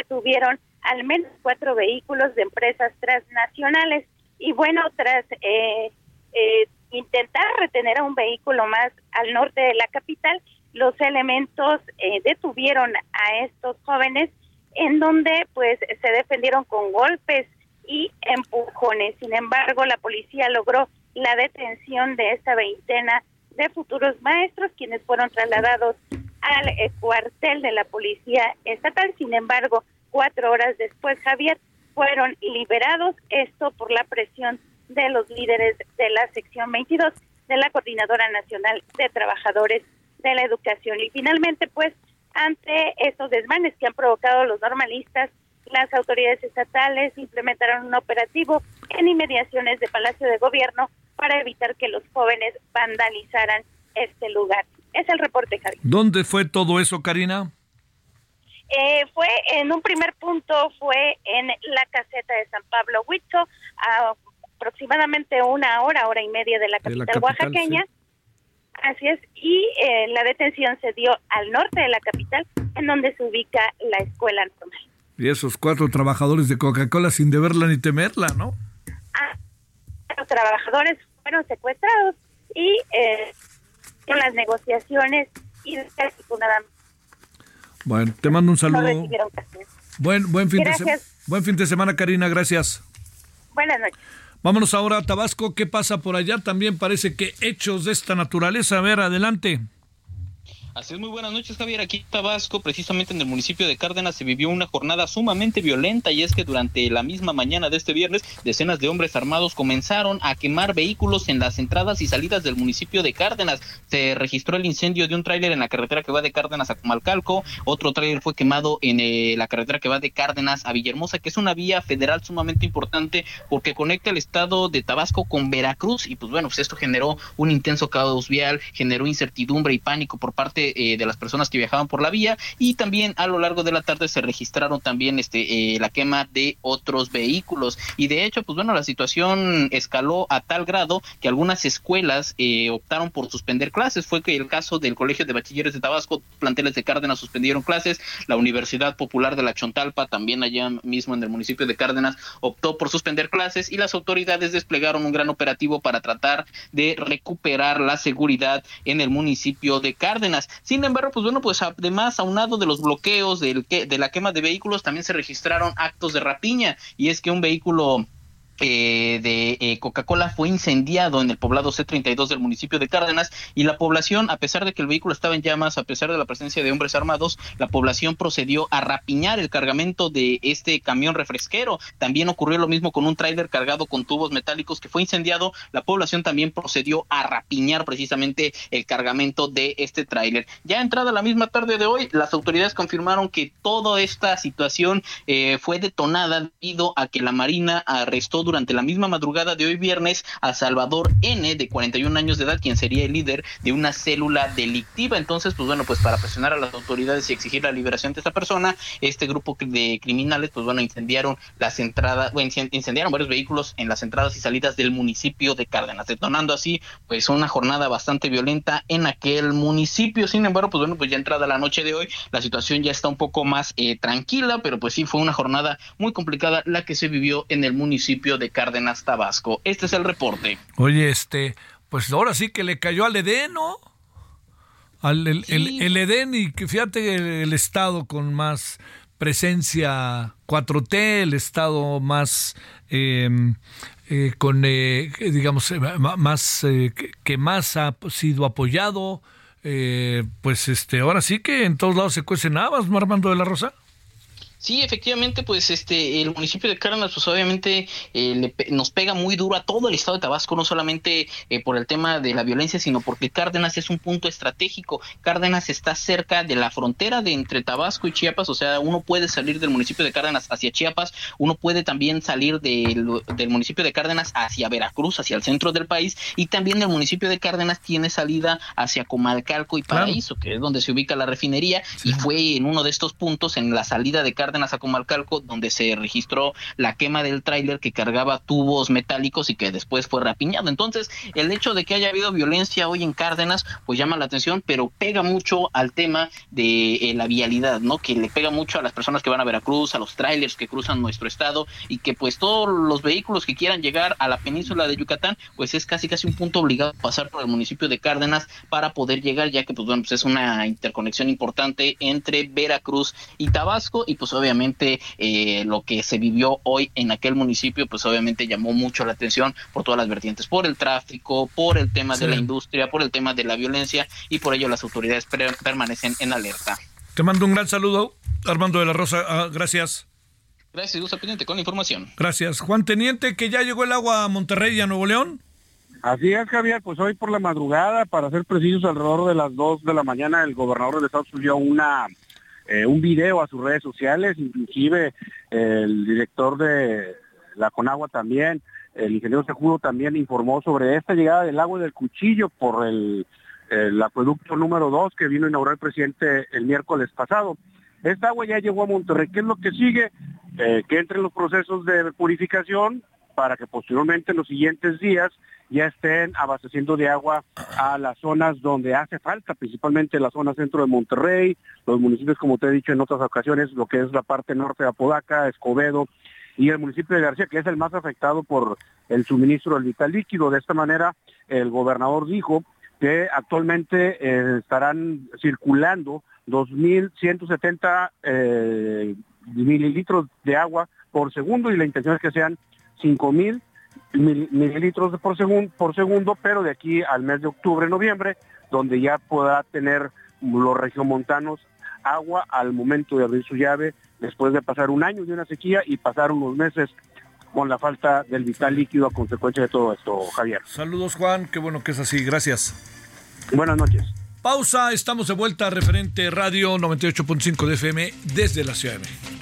tuvieron al menos cuatro vehículos de empresas transnacionales y bueno, tras eh, eh, intentar retener a un vehículo más al norte de la capital, los elementos detuvieron a estos jóvenes en donde pues se defendieron con golpes y empujones. Sin embargo, la policía logró la detención de esta veintena de futuros maestros, quienes fueron trasladados al eh, cuartel de la policía estatal. Sin embargo, cuatro horas después, Javier, fueron liberados, esto por la presión de los líderes de la sección 22 de la Coordinadora Nacional de Trabajadores de la Educación. Y finalmente, pues, ante estos desmanes que han provocado los normalistas, las autoridades estatales implementaron un operativo en inmediaciones de Palacio de Gobierno para evitar que los jóvenes vandalizaran este lugar. Es el reporte, Javi. ¿Dónde fue todo eso, Karina? Eh, fue en un primer punto fue en la caseta de San Pablo Huicho, a aproximadamente una hora, hora y media de la capital, oaxaqueña. Así es, y eh, la detención se dio al norte de la capital, en donde se ubica la escuela normal. Y esos cuatro trabajadores de Coca-Cola sin deberla ni temerla, ¿no? Ah, los trabajadores fueron secuestrados y eh, con las negociaciones y nada Bueno, te mando un saludo. buen, buen, fin de buen fin de semana, Karina, gracias. Buenas noches. Vámonos ahora a Tabasco. ¿Qué pasa por allá? También parece que hechos de esta naturaleza. A ver, adelante. Así es, muy buenas noches, Javier. Aquí en Tabasco, precisamente en el municipio de Cárdenas, se vivió una jornada sumamente violenta y es que durante la misma mañana de este viernes, decenas de hombres armados comenzaron a quemar vehículos en las entradas y salidas del municipio de Cárdenas. Se registró el incendio de un tráiler en la carretera que va de Cárdenas a Comalcalco. Otro tráiler fue quemado en eh, la carretera que va de Cárdenas a Villahermosa, que es una vía federal sumamente importante porque conecta el estado de Tabasco con Veracruz. Y pues bueno, pues esto generó un intenso caos vial, generó incertidumbre y pánico por parte eh, de las personas que viajaban por la vía y también a lo largo de la tarde se registraron también este eh, la quema de otros vehículos. Y de hecho pues bueno la situación escaló a tal grado que algunas escuelas eh, optaron por suspender clases. Fue que el caso del colegio de bachilleres de Tabasco planteles de Cárdenas suspendieron clases. La Universidad Popular de la Chontalpa también allá mismo en el municipio de Cárdenas optó por suspender clases y las autoridades desplegaron un gran operativo para tratar de recuperar la seguridad en el municipio de Cárdenas sin embargo, pues bueno, pues además, aunado de los bloqueos del que, de la quema de vehículos, también se registraron actos de rapiña. Y es que un vehículo eh, de eh, Coca-Cola fue incendiado en el poblado C32 del municipio de Cárdenas y la población, a pesar de que el vehículo estaba en llamas, a pesar de la presencia de hombres armados, la población procedió a rapiñar el cargamento de este camión refresquero. También ocurrió lo mismo con un tráiler cargado con tubos metálicos que fue incendiado. La población también procedió a rapiñar precisamente el cargamento de este tráiler. Ya entrada la misma tarde de hoy, las autoridades confirmaron que toda esta situación eh, fue detonada debido a que la Marina arrestó durante la misma madrugada de hoy viernes a Salvador N, de 41 años de edad, quien sería el líder de una célula delictiva. Entonces, pues bueno, pues para presionar a las autoridades y exigir la liberación de esta persona, este grupo de criminales, pues bueno, incendiaron las entradas, bueno, incendiaron varios vehículos en las entradas y salidas del municipio de Cárdenas, detonando así, pues una jornada bastante violenta en aquel municipio. Sin embargo, pues bueno, pues ya entrada la noche de hoy, la situación ya está un poco más eh, tranquila, pero pues sí fue una jornada muy complicada la que se vivió en el municipio de Cárdenas, Tabasco. Este es el reporte. Oye, este, pues ahora sí que le cayó al Edén, ¿no? Al, el, el, Edén y que fíjate el, estado con más presencia 4T, el estado más em, eh, con eh, digamos eh, más que más ha sido apoyado pues este ahora sí que en todos lados se cuecen habas, Armando de la Rosa. Sí, efectivamente, pues este el municipio de Cárdenas, pues obviamente eh, nos pega muy duro a todo el estado de Tabasco, no solamente eh, por el tema de la violencia, sino porque Cárdenas es un punto estratégico. Cárdenas está cerca de la frontera de entre Tabasco y Chiapas, o sea, uno puede salir del municipio de Cárdenas hacia Chiapas, uno puede también salir del, del municipio de Cárdenas hacia Veracruz, hacia el centro del país, y también el municipio de Cárdenas tiene salida hacia Comalcalco y Paraíso, que es donde se ubica la refinería, y fue en uno de estos puntos, en la salida de Cárdenas, Cárdenas a Comalcalco, donde se registró la quema del tráiler que cargaba tubos metálicos y que después fue rapiñado. Entonces, el hecho de que haya habido violencia hoy en Cárdenas, pues llama la atención, pero pega mucho al tema de eh, la vialidad, ¿no? Que le pega mucho a las personas que van a Veracruz, a los trailers que cruzan nuestro estado y que pues todos los vehículos que quieran llegar a la península de Yucatán, pues es casi casi un punto obligado pasar por el municipio de Cárdenas para poder llegar, ya que pues bueno, pues es una interconexión importante entre Veracruz y Tabasco y pues obviamente eh, lo que se vivió hoy en aquel municipio, pues obviamente llamó mucho la atención por todas las vertientes, por el tráfico, por el tema de la industria, por el tema de la violencia y por ello las autoridades permanecen en alerta. Te mando un gran saludo, Armando de la Rosa, ah, gracias. Gracias, Usa Pendiente, con la información. Gracias. Juan Teniente, que ya llegó el agua a Monterrey y a Nuevo León. Así es, Javier, pues hoy por la madrugada, para ser precisos, alrededor de las 2 de la mañana, el gobernador del estado subió una eh, un video a sus redes sociales, inclusive el director de la Conagua también, el ingeniero Sejudo también informó sobre esta llegada del agua del cuchillo por el, acueducto número 2 que vino a inaugurar el presidente el miércoles pasado. Esta agua ya llegó a Monterrey. ¿Qué es lo que sigue? Eh, que entre los procesos de purificación para que posteriormente en los siguientes días ya estén abasteciendo de agua a las zonas donde hace falta, principalmente la zona centro de Monterrey, los municipios, como te he dicho en otras ocasiones, lo que es la parte norte de Apodaca, Escobedo, y el municipio de García, que es el más afectado por el suministro del vital líquido. De esta manera, el gobernador dijo que actualmente eh, estarán circulando 2.170 eh, mililitros de agua por segundo y la intención es que sean 5.000 mililitros por, segundo, por segundo, pero de aquí al mes de octubre, noviembre, donde ya podrá tener los regiomontanos agua al momento de abrir su llave, después de pasar un año de una sequía y pasar unos meses con la falta del vital líquido a consecuencia de todo esto, Javier. Saludos, Juan, qué bueno que es así, gracias. Buenas noches. Pausa, estamos de vuelta, referente radio 98.5 de FM desde la Ciudad de México.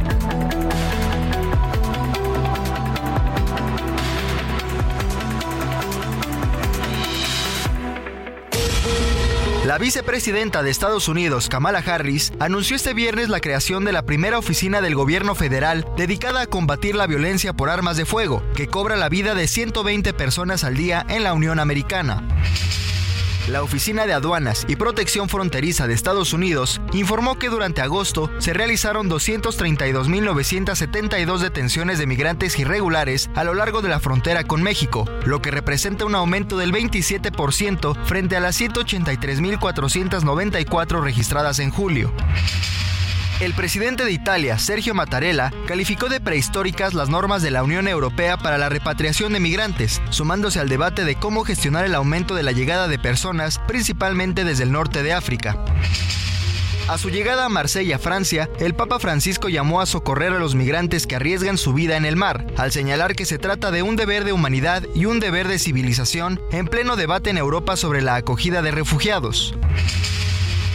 La vicepresidenta de Estados Unidos, Kamala Harris, anunció este viernes la creación de la primera oficina del gobierno federal dedicada a combatir la violencia por armas de fuego, que cobra la vida de 120 personas al día en la Unión Americana. La Oficina de Aduanas y Protección Fronteriza de Estados Unidos informó que durante agosto se realizaron 232.972 detenciones de migrantes irregulares a lo largo de la frontera con México, lo que representa un aumento del 27% frente a las 183.494 registradas en julio. El presidente de Italia, Sergio Mattarella, calificó de prehistóricas las normas de la Unión Europea para la repatriación de migrantes, sumándose al debate de cómo gestionar el aumento de la llegada de personas, principalmente desde el norte de África. A su llegada a Marsella, Francia, el Papa Francisco llamó a socorrer a los migrantes que arriesgan su vida en el mar, al señalar que se trata de un deber de humanidad y un deber de civilización en pleno debate en Europa sobre la acogida de refugiados.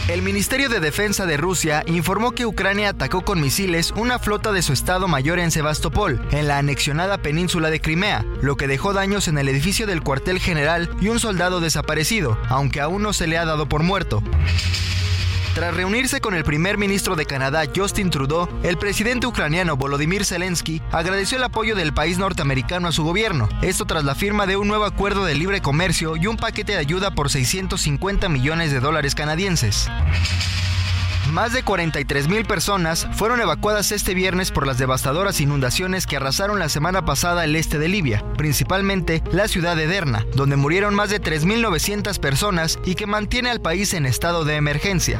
El Ministerio de Defensa de Rusia informó que Ucrania atacó con misiles una flota de su Estado Mayor en Sebastopol, en la anexionada península de Crimea, lo que dejó daños en el edificio del cuartel general y un soldado desaparecido, aunque aún no se le ha dado por muerto. Tras reunirse con el primer ministro de Canadá, Justin Trudeau, el presidente ucraniano Volodymyr Zelensky agradeció el apoyo del país norteamericano a su gobierno, esto tras la firma de un nuevo acuerdo de libre comercio y un paquete de ayuda por 650 millones de dólares canadienses. Más de 43 mil personas fueron evacuadas este viernes por las devastadoras inundaciones que arrasaron la semana pasada el este de Libia, principalmente la ciudad de Derna, donde murieron más de 3.900 personas y que mantiene al país en estado de emergencia.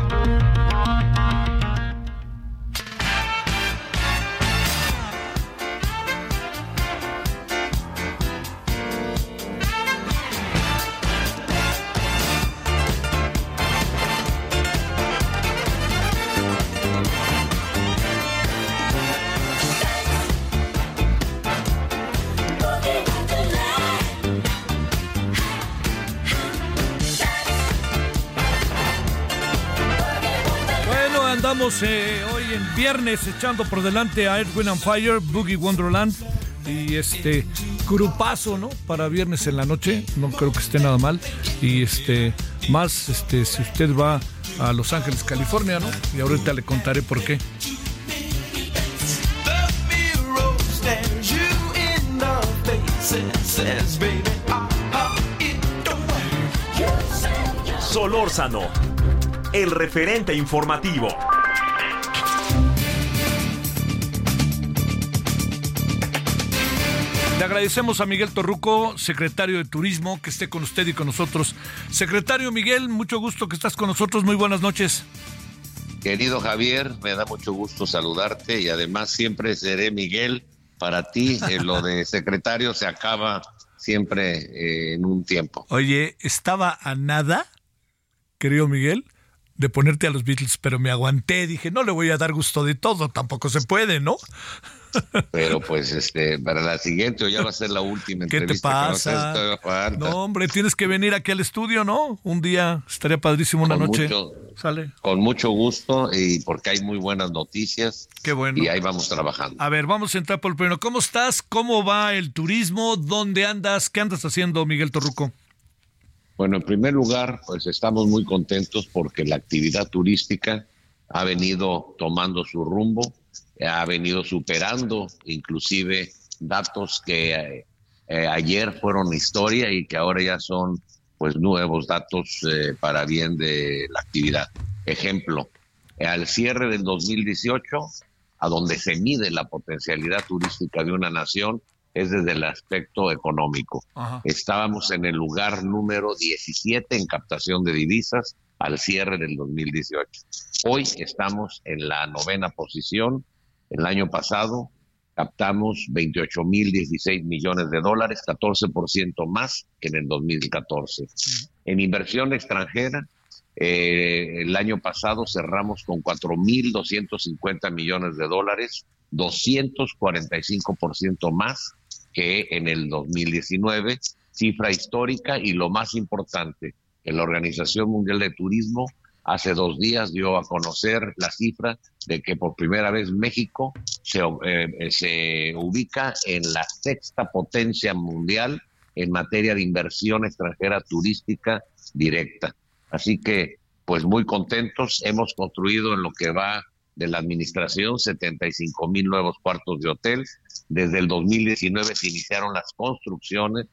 Eh, hoy en viernes echando por delante a Edwin and Fire, Boogie Wonderland. Y este grupazo, ¿no? Para viernes en la noche, no creo que esté nada mal. Y este, más, este, si usted va a Los Ángeles, California, ¿no? Y ahorita le contaré por qué. Solórzano, el referente informativo. Le agradecemos a Miguel Torruco, secretario de Turismo, que esté con usted y con nosotros. Secretario Miguel, mucho gusto que estás con nosotros. Muy buenas noches. Querido Javier, me da mucho gusto saludarte y además siempre seré Miguel para ti. Eh, lo de *laughs* secretario se acaba siempre eh, en un tiempo. Oye, estaba a nada, querido Miguel, de ponerte a los Beatles, pero me aguanté. Dije, no le voy a dar gusto de todo, tampoco se puede, ¿no? Pero pues este para la siguiente o ya va a ser la última ¿Qué te pasa? no, hombre, tienes que venir aquí al estudio, ¿no? Un día estaría padrísimo una noche. Sale. Con mucho gusto y porque hay muy buenas noticias. Qué bueno. Y ahí vamos trabajando. A ver, vamos a entrar por el primero. ¿Cómo estás? ¿Cómo va el turismo? ¿Dónde andas? ¿Qué andas haciendo, Miguel Torruco? Bueno, en primer lugar, pues estamos muy contentos porque la actividad turística ha venido tomando su rumbo, ha venido superando inclusive datos que eh, eh, ayer fueron historia y que ahora ya son pues nuevos datos eh, para bien de la actividad. Ejemplo, al cierre del 2018, a donde se mide la potencialidad turística de una nación, es desde el aspecto económico. Estábamos en el lugar número 17 en captación de divisas al cierre del 2018. Hoy estamos en la novena posición. El año pasado captamos 28 mil 16 millones de dólares, 14% más que en el 2014. En inversión extranjera, eh, el año pasado cerramos con 4 mil 250 millones de dólares, 245% más que en el 2019, cifra histórica y lo más importante, que la Organización Mundial de Turismo hace dos días dio a conocer la cifra de que por primera vez México se, eh, se ubica en la sexta potencia mundial en materia de inversión extranjera turística directa. Así que, pues muy contentos, hemos construido en lo que va de la administración 75 mil nuevos cuartos de hotel, desde el 2019 se iniciaron las construcciones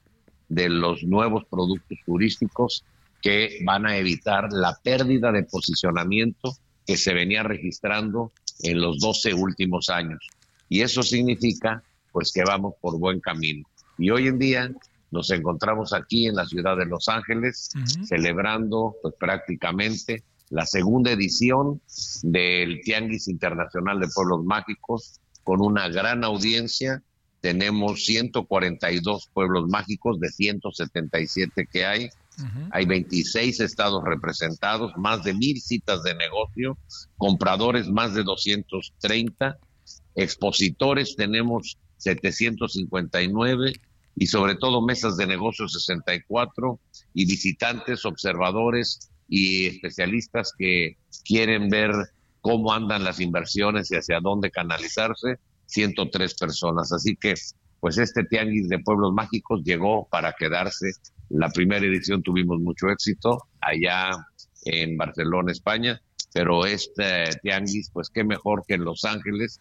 de los nuevos productos turísticos que van a evitar la pérdida de posicionamiento que se venía registrando en los 12 últimos años. Y eso significa pues que vamos por buen camino. Y hoy en día nos encontramos aquí en la ciudad de Los Ángeles celebrando pues prácticamente la segunda edición del Tianguis Internacional de Pueblos Mágicos con una gran audiencia. Tenemos 142 pueblos mágicos de 177 que hay. Hay 26 estados representados, más de mil citas de negocio, compradores más de 230, expositores tenemos 759 y sobre todo mesas de negocio 64 y visitantes, observadores y especialistas que quieren ver cómo andan las inversiones y hacia dónde canalizarse, 103 personas. Así que, pues este Tianguis de Pueblos Mágicos llegó para quedarse. La primera edición tuvimos mucho éxito allá en Barcelona, España, pero este Tianguis, pues qué mejor que en Los Ángeles,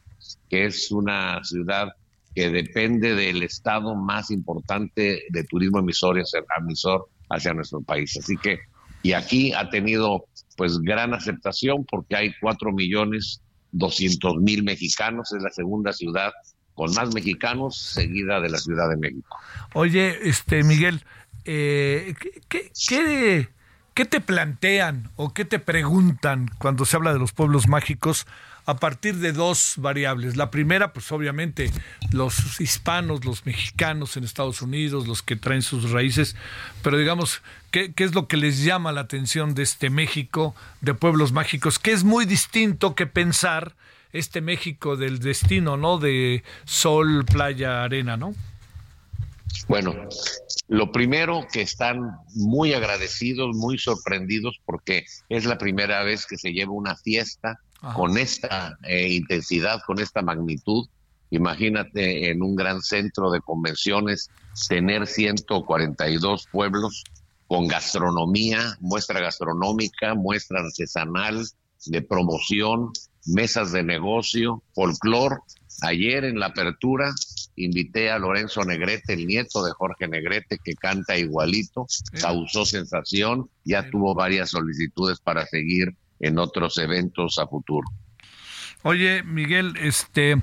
que es una ciudad que depende del estado más importante de turismo emisor, emisor hacia nuestro país. Así que, y aquí ha tenido pues gran aceptación porque hay cuatro millones doscientos mil mexicanos, es la segunda ciudad con más mexicanos seguida de la Ciudad de México. Oye, este Miguel, eh, ¿qué, qué, qué te plantean o qué te preguntan cuando se habla de los pueblos mágicos? a partir de dos variables. La primera, pues obviamente los hispanos, los mexicanos en Estados Unidos, los que traen sus raíces, pero digamos, ¿qué, es lo que les llama la atención de este México de pueblos mágicos? Que es muy distinto que pensar este México del destino, ¿no? De sol, playa, arena, ¿no? Bueno, lo primero que están muy agradecidos, muy sorprendidos porque es la primera vez que se lleva una fiesta con esta eh, intensidad, con esta magnitud. Imagínate en un gran centro de convenciones tener 142 pueblos con gastronomía, muestra gastronómica, muestra artesanal, de promoción, mesas de negocio, folclor. Ayer en la apertura invité a Lorenzo Negrete, el nieto de Jorge Negrete, que canta igualito, causó sensación, ya tuvo varias solicitudes para seguir en otros eventos a futuro. Oye, Miguel, este,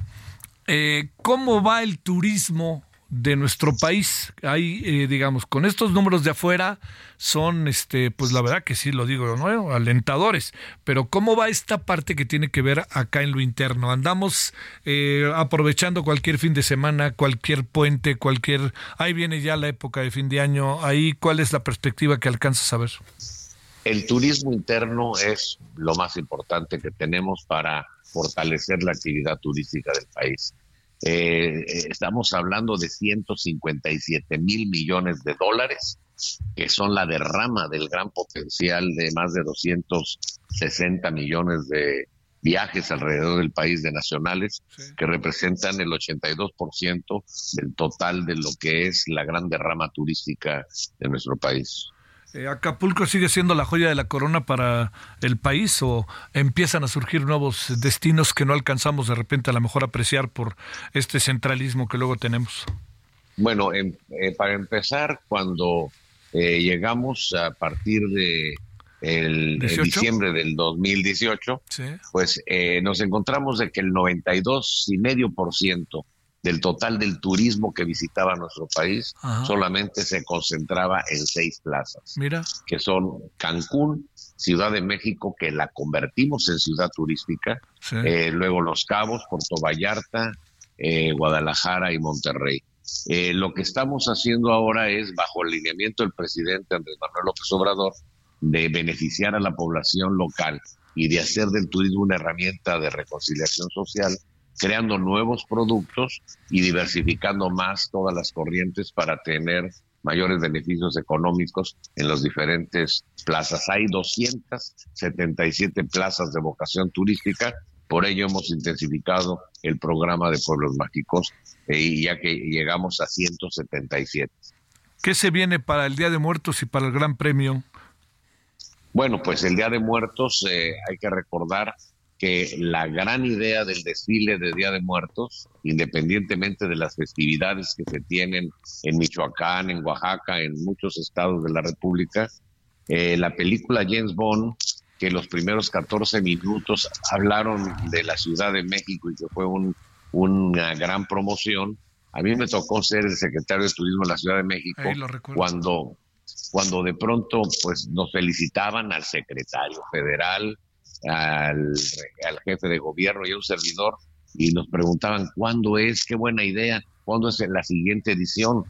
eh, ¿cómo va el turismo de nuestro país? Hay, eh, digamos, con estos números de afuera son, este, pues la verdad que sí lo digo, ¿no? Alentadores. Pero ¿cómo va esta parte que tiene que ver acá en lo interno? Andamos eh, aprovechando cualquier fin de semana, cualquier puente, cualquier. Ahí viene ya la época de fin de año. Ahí, ¿cuál es la perspectiva que alcanzas a ver? El turismo interno es lo más importante que tenemos para fortalecer la actividad turística del país. Eh, estamos hablando de 157 mil millones de dólares, que son la derrama del gran potencial de más de 260 millones de viajes alrededor del país de nacionales, que representan el 82% del total de lo que es la gran derrama turística de nuestro país. Eh, ¿Acapulco sigue siendo la joya de la corona para el país o empiezan a surgir nuevos destinos que no alcanzamos de repente a lo mejor apreciar por este centralismo que luego tenemos? Bueno, eh, para empezar, cuando eh, llegamos a partir de el, diciembre del 2018, pues nos encontramos de que el 92,5% del total del turismo que visitaba nuestro país, solamente se concentraba en seis plazas, Mira. que son Cancún, Ciudad de México, que la convertimos en ciudad turística, eh, luego Los Cabos, Puerto Vallarta, eh, Guadalajara y Monterrey. Eh, lo que estamos haciendo ahora es, bajo el lineamiento del presidente Andrés Manuel López Obrador, de beneficiar a la población local y de hacer del turismo una herramienta de reconciliación social, creando nuevos productos y diversificando más todas las corrientes para tener mayores beneficios económicos en las diferentes plazas. Hay 277 plazas de vocación turística, por ello hemos intensificado el programa de pueblos mágicos eh, y ya que llegamos a 177. ¿Qué se viene para el Día de Muertos y para el Gran Premio? Bueno, pues el Día de Muertos eh, hay que recordar que la gran idea del desfile de Día de Muertos, independientemente de las festividades que se tienen en Michoacán, en Oaxaca, en muchos estados de la República, eh, la película James Bond, que los primeros 14 minutos hablaron de la Ciudad de México y que fue una gran promoción, a mí me tocó ser el secretario de Turismo de la Ciudad de México cuando, cuando de pronto pues nos felicitaban al secretario federal, al, jefe de gobierno y a un servidor y nos preguntaban cuándo es, qué buena idea, cuándo es la siguiente edición.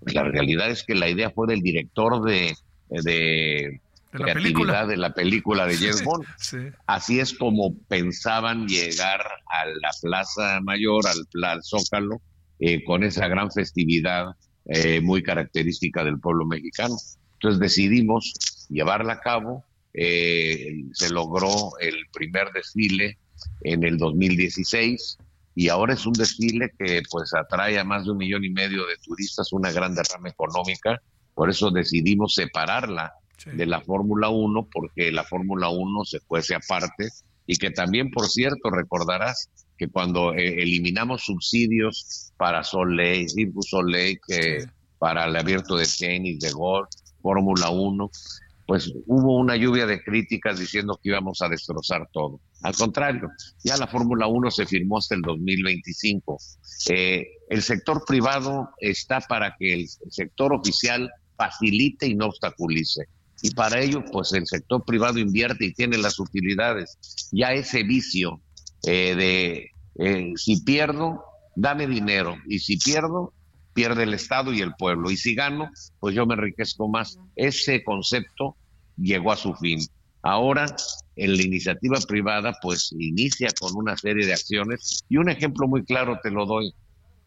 Pues la realidad es que la idea fue del director de, de, creatividad de la película de James *laughs* Bond. Así es como pensaban llegar a la Plaza Mayor, al, Plan Zócalo, eh, con esa gran festividad eh, muy característica del pueblo mexicano. Entonces decidimos llevarla a cabo eh, se logró el primer desfile en el 2016 y ahora es un desfile que pues atrae a más de un millón y medio de turistas, una gran derrama económica, por eso decidimos separarla de la Fórmula 1 porque la Fórmula 1 se fuese aparte. Y que también, por cierto, recordarás que cuando eh, eliminamos subsidios para Soleil, Circus Soleil, que para el abierto de tenis, de golf, Fórmula 1, pues hubo una lluvia de críticas diciendo que íbamos a destrozar todo. Al contrario, ya la Fórmula 1 se firmó hasta el 2025. Eh, el sector privado está para que el sector oficial facilite y no obstaculice. Y para ello, pues el sector privado invierte y tiene las utilidades. Ya ese vicio eh, de eh, si pierdo, dame dinero. Y si pierdo, pierde el Estado y el pueblo. Y si gano, pues yo me enriquezco más. Ese concepto llegó a su fin. Ahora, en la iniciativa privada, pues inicia con una serie de acciones y un ejemplo muy claro te lo doy.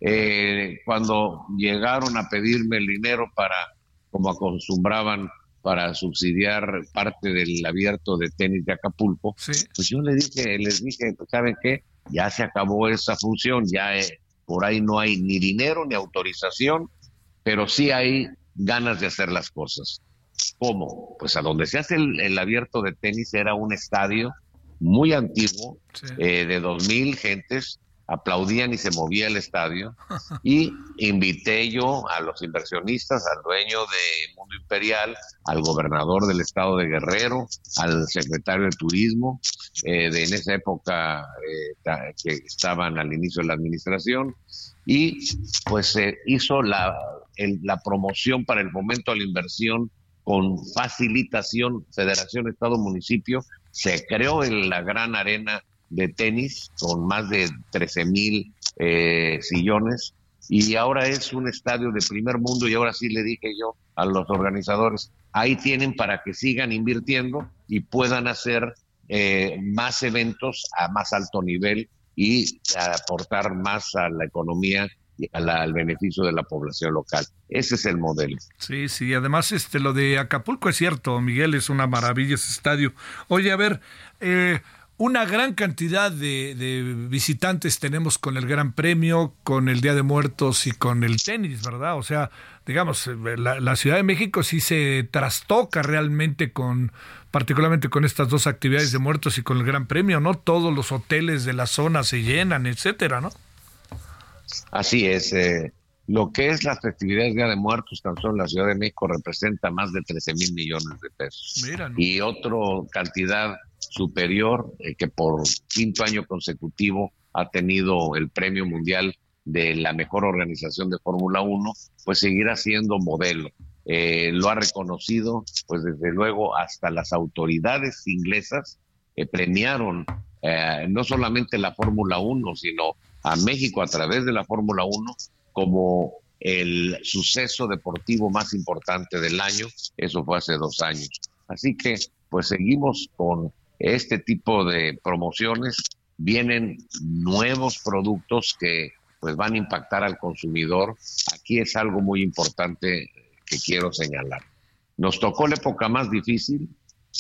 Eh, cuando llegaron a pedirme el dinero para, como acostumbraban, para subsidiar parte del abierto de tenis de Acapulco, pues yo les dije, les dije, ¿saben qué? Ya se acabó esa función, ya eh, por ahí no hay ni dinero ni autorización, pero sí hay ganas de hacer las cosas. ¿Cómo? Pues a donde se hace el, abierto de tenis era un estadio muy antiguo, eh, de dos mil gentes, aplaudían y se movía el estadio. Y invité yo a los inversionistas, al dueño de Mundo Imperial, al gobernador del estado de Guerrero, al secretario de Turismo, eh, de en esa época eh, que estaban al inicio de la administración, y pues se hizo la, la promoción para el momento a la inversión con facilitación Federación Estado Municipio se creó en la gran arena de tenis con más de 13 mil eh, sillones y ahora es un estadio de primer mundo y ahora sí le dije yo a los organizadores, ahí tienen para que sigan invirtiendo y puedan hacer eh, más eventos a más alto nivel y aportar más a la economía y al beneficio de la población local. Ese es el modelo. Sí, sí, además este lo de Acapulco es cierto, Miguel, es una maravilla ese estadio. Oye, a ver, eh, una gran cantidad de, visitantes tenemos con el Gran Premio, con el Día de Muertos y con el tenis, ¿verdad? O sea, digamos, eh, la, Ciudad de México sí se trastoca realmente con, particularmente con estas dos actividades de muertos y con el Gran Premio, ¿no? Todos los hoteles de la zona se llenan, etcétera, ¿no? Así es. Eh, lo que es las festividades Día de Muertos, tan solo en la Ciudad de México, representa más de 13 mil millones de pesos. Mira, Y otra cantidad superior eh, que por quinto año consecutivo ha tenido el premio mundial de la mejor organización de Fórmula 1, pues seguirá siendo modelo. Eh, lo ha reconocido, pues desde luego hasta las autoridades inglesas eh, premiaron no solamente la Fórmula 1, sino a México a través de la Fórmula 1 como el suceso deportivo más importante del año. Eso fue hace dos años. Así que pues seguimos con este tipo de promociones, vienen nuevos productos que pues van a impactar al consumidor. Aquí es algo muy importante que quiero señalar. Nos tocó la época más difícil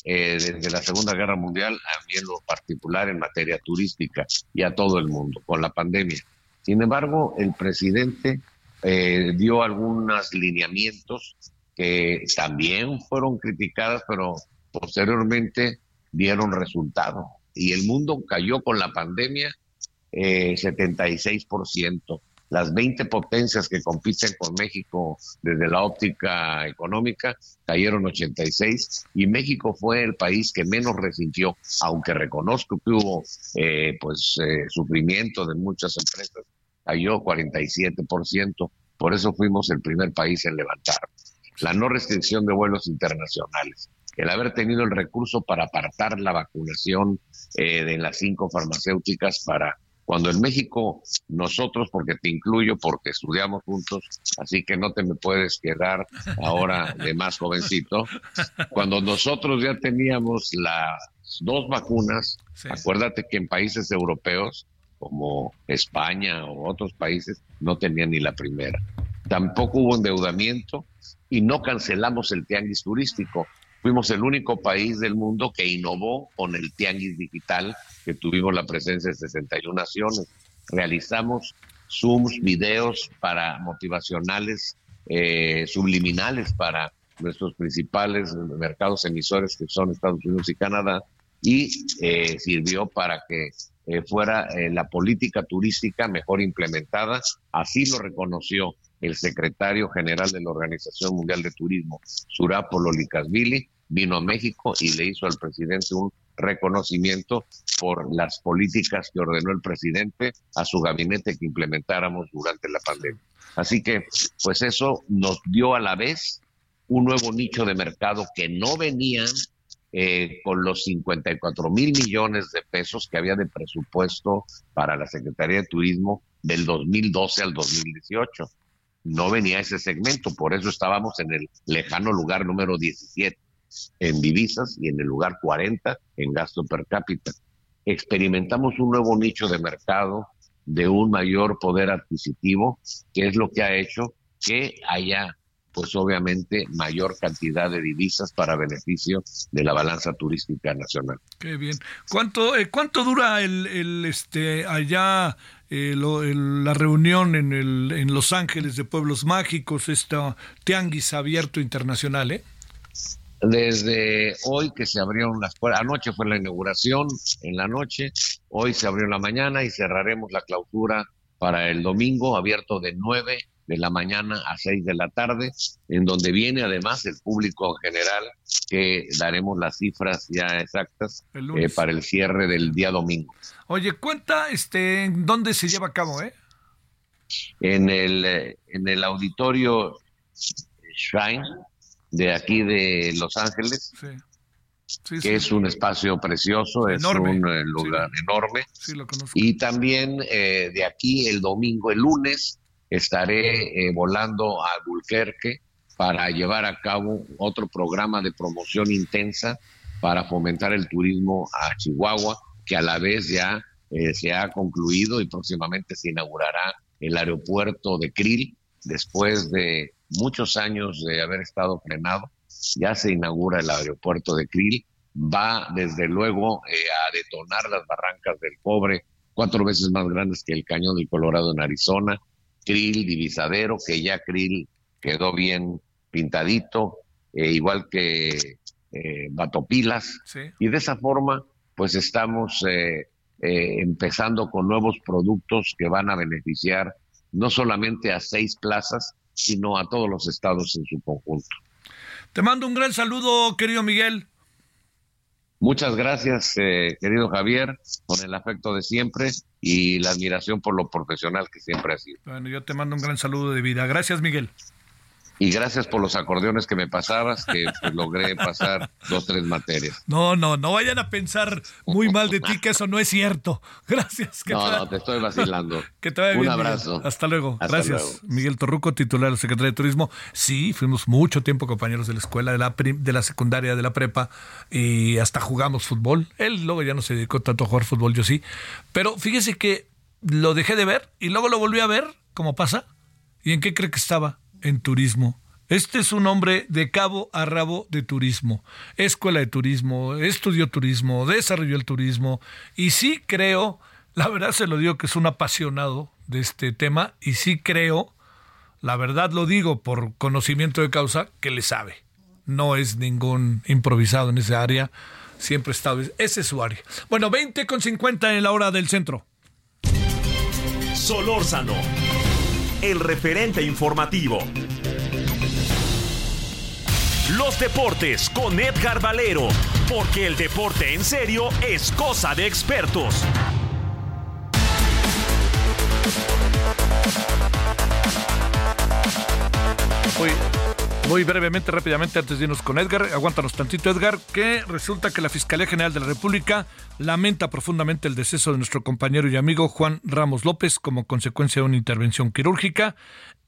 eh, desde la Segunda Guerra Mundial, a mí en lo particular en materia turística y a todo el mundo, con la pandemia. Sin embargo, el presidente eh, dio algunos lineamientos que también fueron criticadas, pero posteriormente dieron resultado. Y el mundo cayó con la pandemia eh, 76%. Las 20 potencias que compiten con México desde la óptica económica cayeron 86 y México fue el país que menos resintió, aunque reconozco que hubo eh, pues eh, sufrimiento de muchas empresas, cayó 47%, por eso fuimos el primer país en levantar. La no restricción de vuelos internacionales, el haber tenido el recurso para apartar la vacunación eh, de las cinco farmacéuticas para cuando en México nosotros, porque te incluyo, porque estudiamos juntos, así que no te me puedes quedar ahora de más jovencito, cuando nosotros ya teníamos las dos vacunas, acuérdate que en países europeos como España o otros países no tenían ni la primera. Tampoco hubo endeudamiento y no cancelamos el tianguis turístico. Fuimos el único país del mundo que innovó con el tianguis digital, que tuvimos la presencia de 61 naciones. Realizamos Zooms, videos para motivacionales, eh, subliminales para nuestros principales mercados emisores, que son Estados Unidos y Canadá, y eh, sirvió para que eh, fuera la política turística mejor implementada. Así lo reconoció el secretario general de la Organización Mundial de Turismo, Surapo Lolikasvili, vino a México y le hizo al presidente un reconocimiento por las políticas que ordenó el presidente a su gabinete que implementáramos durante la pandemia. Así que, pues eso nos dio a la vez un nuevo nicho de mercado que no venían eh, con los 54 mil millones de pesos que había de presupuesto para la Secretaría de Turismo del 2012 al 2018 no venía ese segmento, por eso estábamos en el lejano lugar número 17 en divisas y en el lugar 40 en gasto per cápita. Experimentamos un nuevo nicho de mercado de un mayor poder adquisitivo, que es lo que ha hecho que haya pues obviamente mayor cantidad de divisas para beneficio de la balanza turística nacional. Qué bien. ¿Cuánto eh, cuánto dura el, el este allá eh, la reunión en, el, en Los Ángeles de Pueblos Mágicos, esta tianguis abierto internacional, ¿eh? Desde hoy que se abrieron las puertas, anoche fue la inauguración en la noche, hoy se abrió en la mañana y cerraremos la clausura para el domingo, abierto de 9 de la mañana a 6 de la tarde, en donde viene además el público en general, que daremos las cifras ya exactas eh, para el cierre del día domingo. Oye, cuenta este, dónde se lleva a cabo, ¿eh? En el, eh, en el auditorio Shrine de aquí de Los Ángeles. que es un espacio precioso, es un eh, lugar enorme. Y también de aquí el domingo, el lunes, estaré eh, volando a Albuquerque para llevar a cabo otro programa de promoción intensa para fomentar el turismo a Chihuahua, que a la vez ya eh, se ha concluido y próximamente se inaugurará el aeropuerto de Krill, después de muchos años de haber estado frenado, ya se inaugura el aeropuerto de Krill, va desde luego eh, a detonar las barrancas del cobre, cuatro veces más grandes que el cañón del Colorado en Arizona, Krill, divisadero, que ya Krill quedó bien pintadito, eh, igual que eh, Batopilas, y de esa forma pues estamos eh, empezando con nuevos productos que van a beneficiar no solamente a seis plazas, sino a todos los estados en su conjunto. Te mando un gran saludo, querido Miguel. Muchas gracias, eh, querido Javier, con el afecto de siempre y la admiración por lo profesional que siempre ha sido. Bueno, yo te mando un gran saludo de vida. Gracias, Miguel. Y gracias por los acordeones que me pasabas, que pues, logré pasar dos, tres materias. No, no, no vayan a pensar muy mal de ti, que eso no es cierto. Gracias. Que no, no, te estoy vacilando. *laughs* Que te vaya Un abrazo. Hasta luego. Hasta gracias. luego. Miguel Torruco, titular de la Secretaría de Turismo. Sí, fuimos mucho tiempo compañeros de la escuela, de la, prim- de la secundaria, de la prepa, y hasta jugamos fútbol. Él luego ya no se dedicó tanto a jugar fútbol, yo sí. Pero fíjese que lo dejé de ver y luego lo volví a ver, como pasa. ¿Y en qué cree que estaba? En turismo. Este es un hombre de cabo a rabo de turismo. Escuela de turismo, estudió turismo, desarrolló el turismo. Y sí creo, la verdad se lo digo que es un apasionado de este tema. Y sí creo, la verdad lo digo por conocimiento de causa, que le sabe. No es ningún improvisado en esa área. Siempre estado. Ese es su área. Bueno, 20 con 50 en la hora del centro. Solórzano, el referente informativo. Los deportes con Edgar Valero, porque el deporte en serio es cosa de expertos. Muy, muy brevemente, rápidamente, antes de irnos con Edgar, aguántanos tantito, Edgar, que resulta que la Fiscalía General de la República lamenta profundamente el deceso de nuestro compañero y amigo Juan Ramos López como consecuencia de una intervención quirúrgica.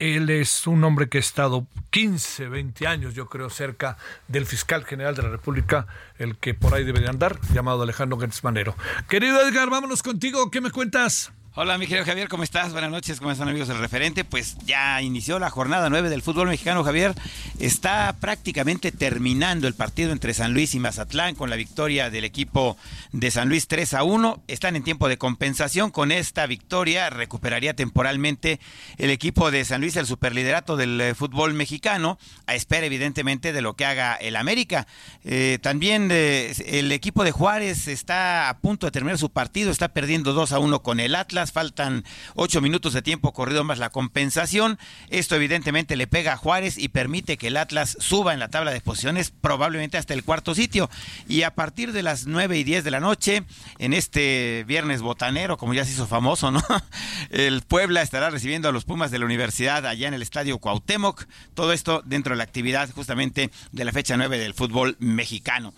Él es un hombre que ha estado 15, 20 años, yo creo, cerca del fiscal general de la República, el que por ahí debe de andar, llamado Alejandro Gertz Manero. Querido Edgar, vámonos contigo, ¿qué me cuentas? Hola, mi querido Javier, ¿cómo estás? Buenas noches, ¿cómo están amigos del referente? Pues ya inició la jornada 9 del fútbol mexicano, Javier. Está prácticamente terminando el partido entre San Luis y Mazatlán con la victoria del equipo de San Luis 3 a 1. Están en tiempo de compensación. Con esta victoria recuperaría temporalmente el equipo de San Luis el superliderato del eh, fútbol mexicano, a espera evidentemente de lo que haga el América. Eh, también eh, el equipo de Juárez está a punto de terminar su partido, está perdiendo 2 a 1 con el Atlas faltan ocho minutos de tiempo corrido más la compensación. Esto evidentemente le pega a Juárez y permite que el Atlas suba en la tabla de posiciones probablemente hasta el cuarto sitio. Y a partir de las nueve y diez de la noche, en este viernes botanero, como ya se hizo famoso, ¿no? *laughs* El Puebla estará recibiendo a los Pumas de la Universidad allá en el Estadio Cuauhtémoc. Todo esto dentro de la actividad justamente de la fecha 9 del fútbol mexicano.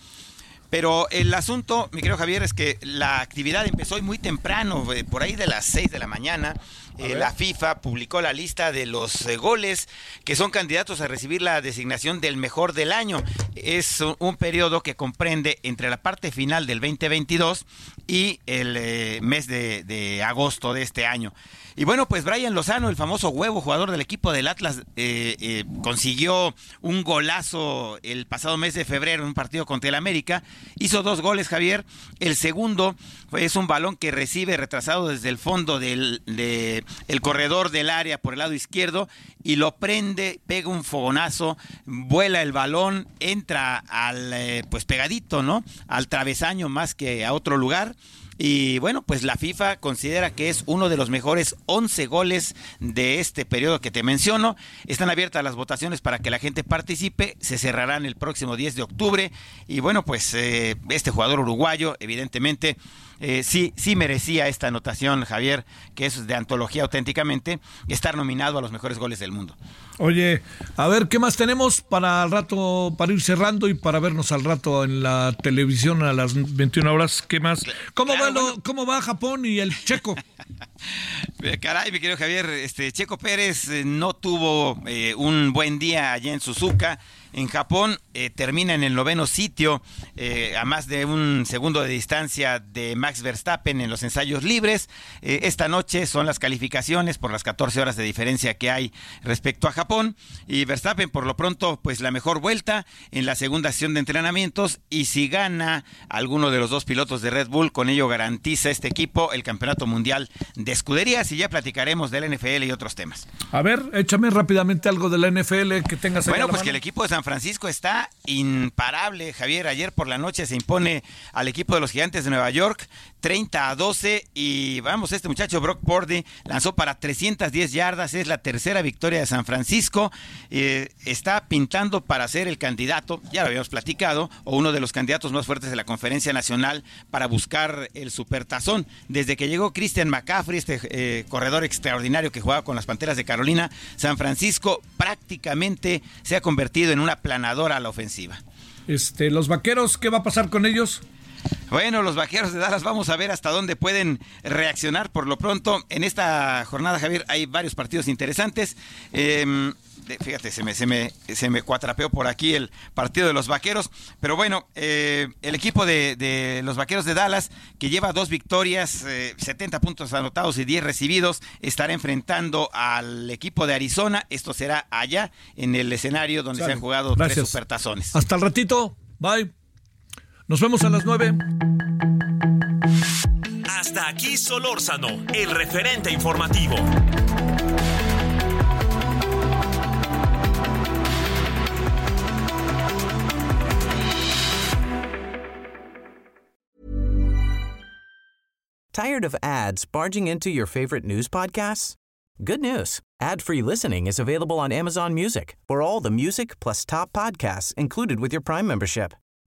Pero el asunto, mi querido Javier, es que la actividad empezó hoy muy temprano, eh, por ahí de las 6 de la mañana. Eh, la FIFA publicó la lista de los eh, goles que son candidatos a recibir la designación del mejor del año. Es un, un periodo que comprende entre la parte final del 2022 y el eh, mes de, de agosto de este año. Y bueno, pues Brian Lozano, el famoso huevo, jugador del equipo del Atlas, consiguió un golazo el pasado mes de febrero en un partido contra el América. Hizo dos goles, Javier. El segundo es un balón que recibe retrasado desde el fondo del de, el corredor del área por el lado izquierdo y lo prende, pega un fogonazo, vuela el balón, entra al eh, pues pegadito, ¿no? Al travesaño más que a otro lugar. Y bueno, pues la FIFA considera que es uno de los mejores 11 goles de este periodo que te menciono. Están abiertas las votaciones para que la gente participe. Se cerrarán el próximo 10 de octubre. Y bueno, pues eh, este jugador uruguayo, evidentemente, eh, sí, sí merecía esta anotación, Javier, que es de antología auténticamente, estar nominado a los mejores goles del mundo. Oye, a ver, ¿qué más tenemos para el rato, para ir cerrando y para vernos al rato en la televisión a las 21 horas? ¿Qué más? ¿Cómo, va, lo- cómo va Japón y el checo? *laughs* Eh, Caray, mi querido Javier, este Checo Pérez eh, no tuvo eh, un buen día allá en Suzuka. En Japón, eh, termina en el noveno sitio, eh, a más de un segundo de distancia de Max Verstappen en los ensayos libres. Eh, esta noche son las calificaciones por las 14 horas de diferencia que hay respecto a Japón. Y Verstappen, por lo pronto, pues la mejor vuelta en la segunda sesión de entrenamientos. Y si gana alguno de los dos pilotos de Red Bull, con ello garantiza este equipo el campeonato mundial de escuderías. Y ya platicaremos del NFL y otros temas. A ver, échame rápidamente algo de la NFL que tengas Bueno, pues que el equipo de Francisco está imparable, Javier. Ayer por la noche se impone al equipo de los Gigantes de Nueva York 30 a 12 y vamos, este muchacho Brock Purdy lanzó para 310 yardas, es la tercera victoria de San Francisco, eh, está pintando para ser el candidato, ya lo habíamos platicado, o uno de los candidatos más fuertes de la conferencia nacional para buscar el supertazón. Desde que llegó Christian McCaffrey, este eh, corredor extraordinario que jugaba con las Panteras de Carolina, San Francisco prácticamente se ha convertido en una planadora a la ofensiva. Este, los vaqueros, ¿qué va a pasar con ellos? Bueno, los vaqueros de Dallas, vamos a ver hasta dónde pueden reaccionar por lo pronto. En esta jornada, Javier, hay varios partidos interesantes. Eh, fíjate, se me, se, me, se me cuatrapeó por aquí el partido de los vaqueros. Pero bueno, eh, el equipo de, de, los vaqueros de Dallas, que lleva dos victorias, eh, 70 puntos anotados y 10 recibidos, estará enfrentando al equipo de Arizona. Esto será allá, en el escenario donde Sale. se han jugado Gracias. tres supertazones. Hasta el ratito. Bye. Nos vemos a las 9. Hasta aquí Solórzano, el referente informativo. Tired of ads barging into your favorite news podcasts? Good news. Ad-free listening is available on Amazon Music for all the music plus top podcasts included with your Prime membership.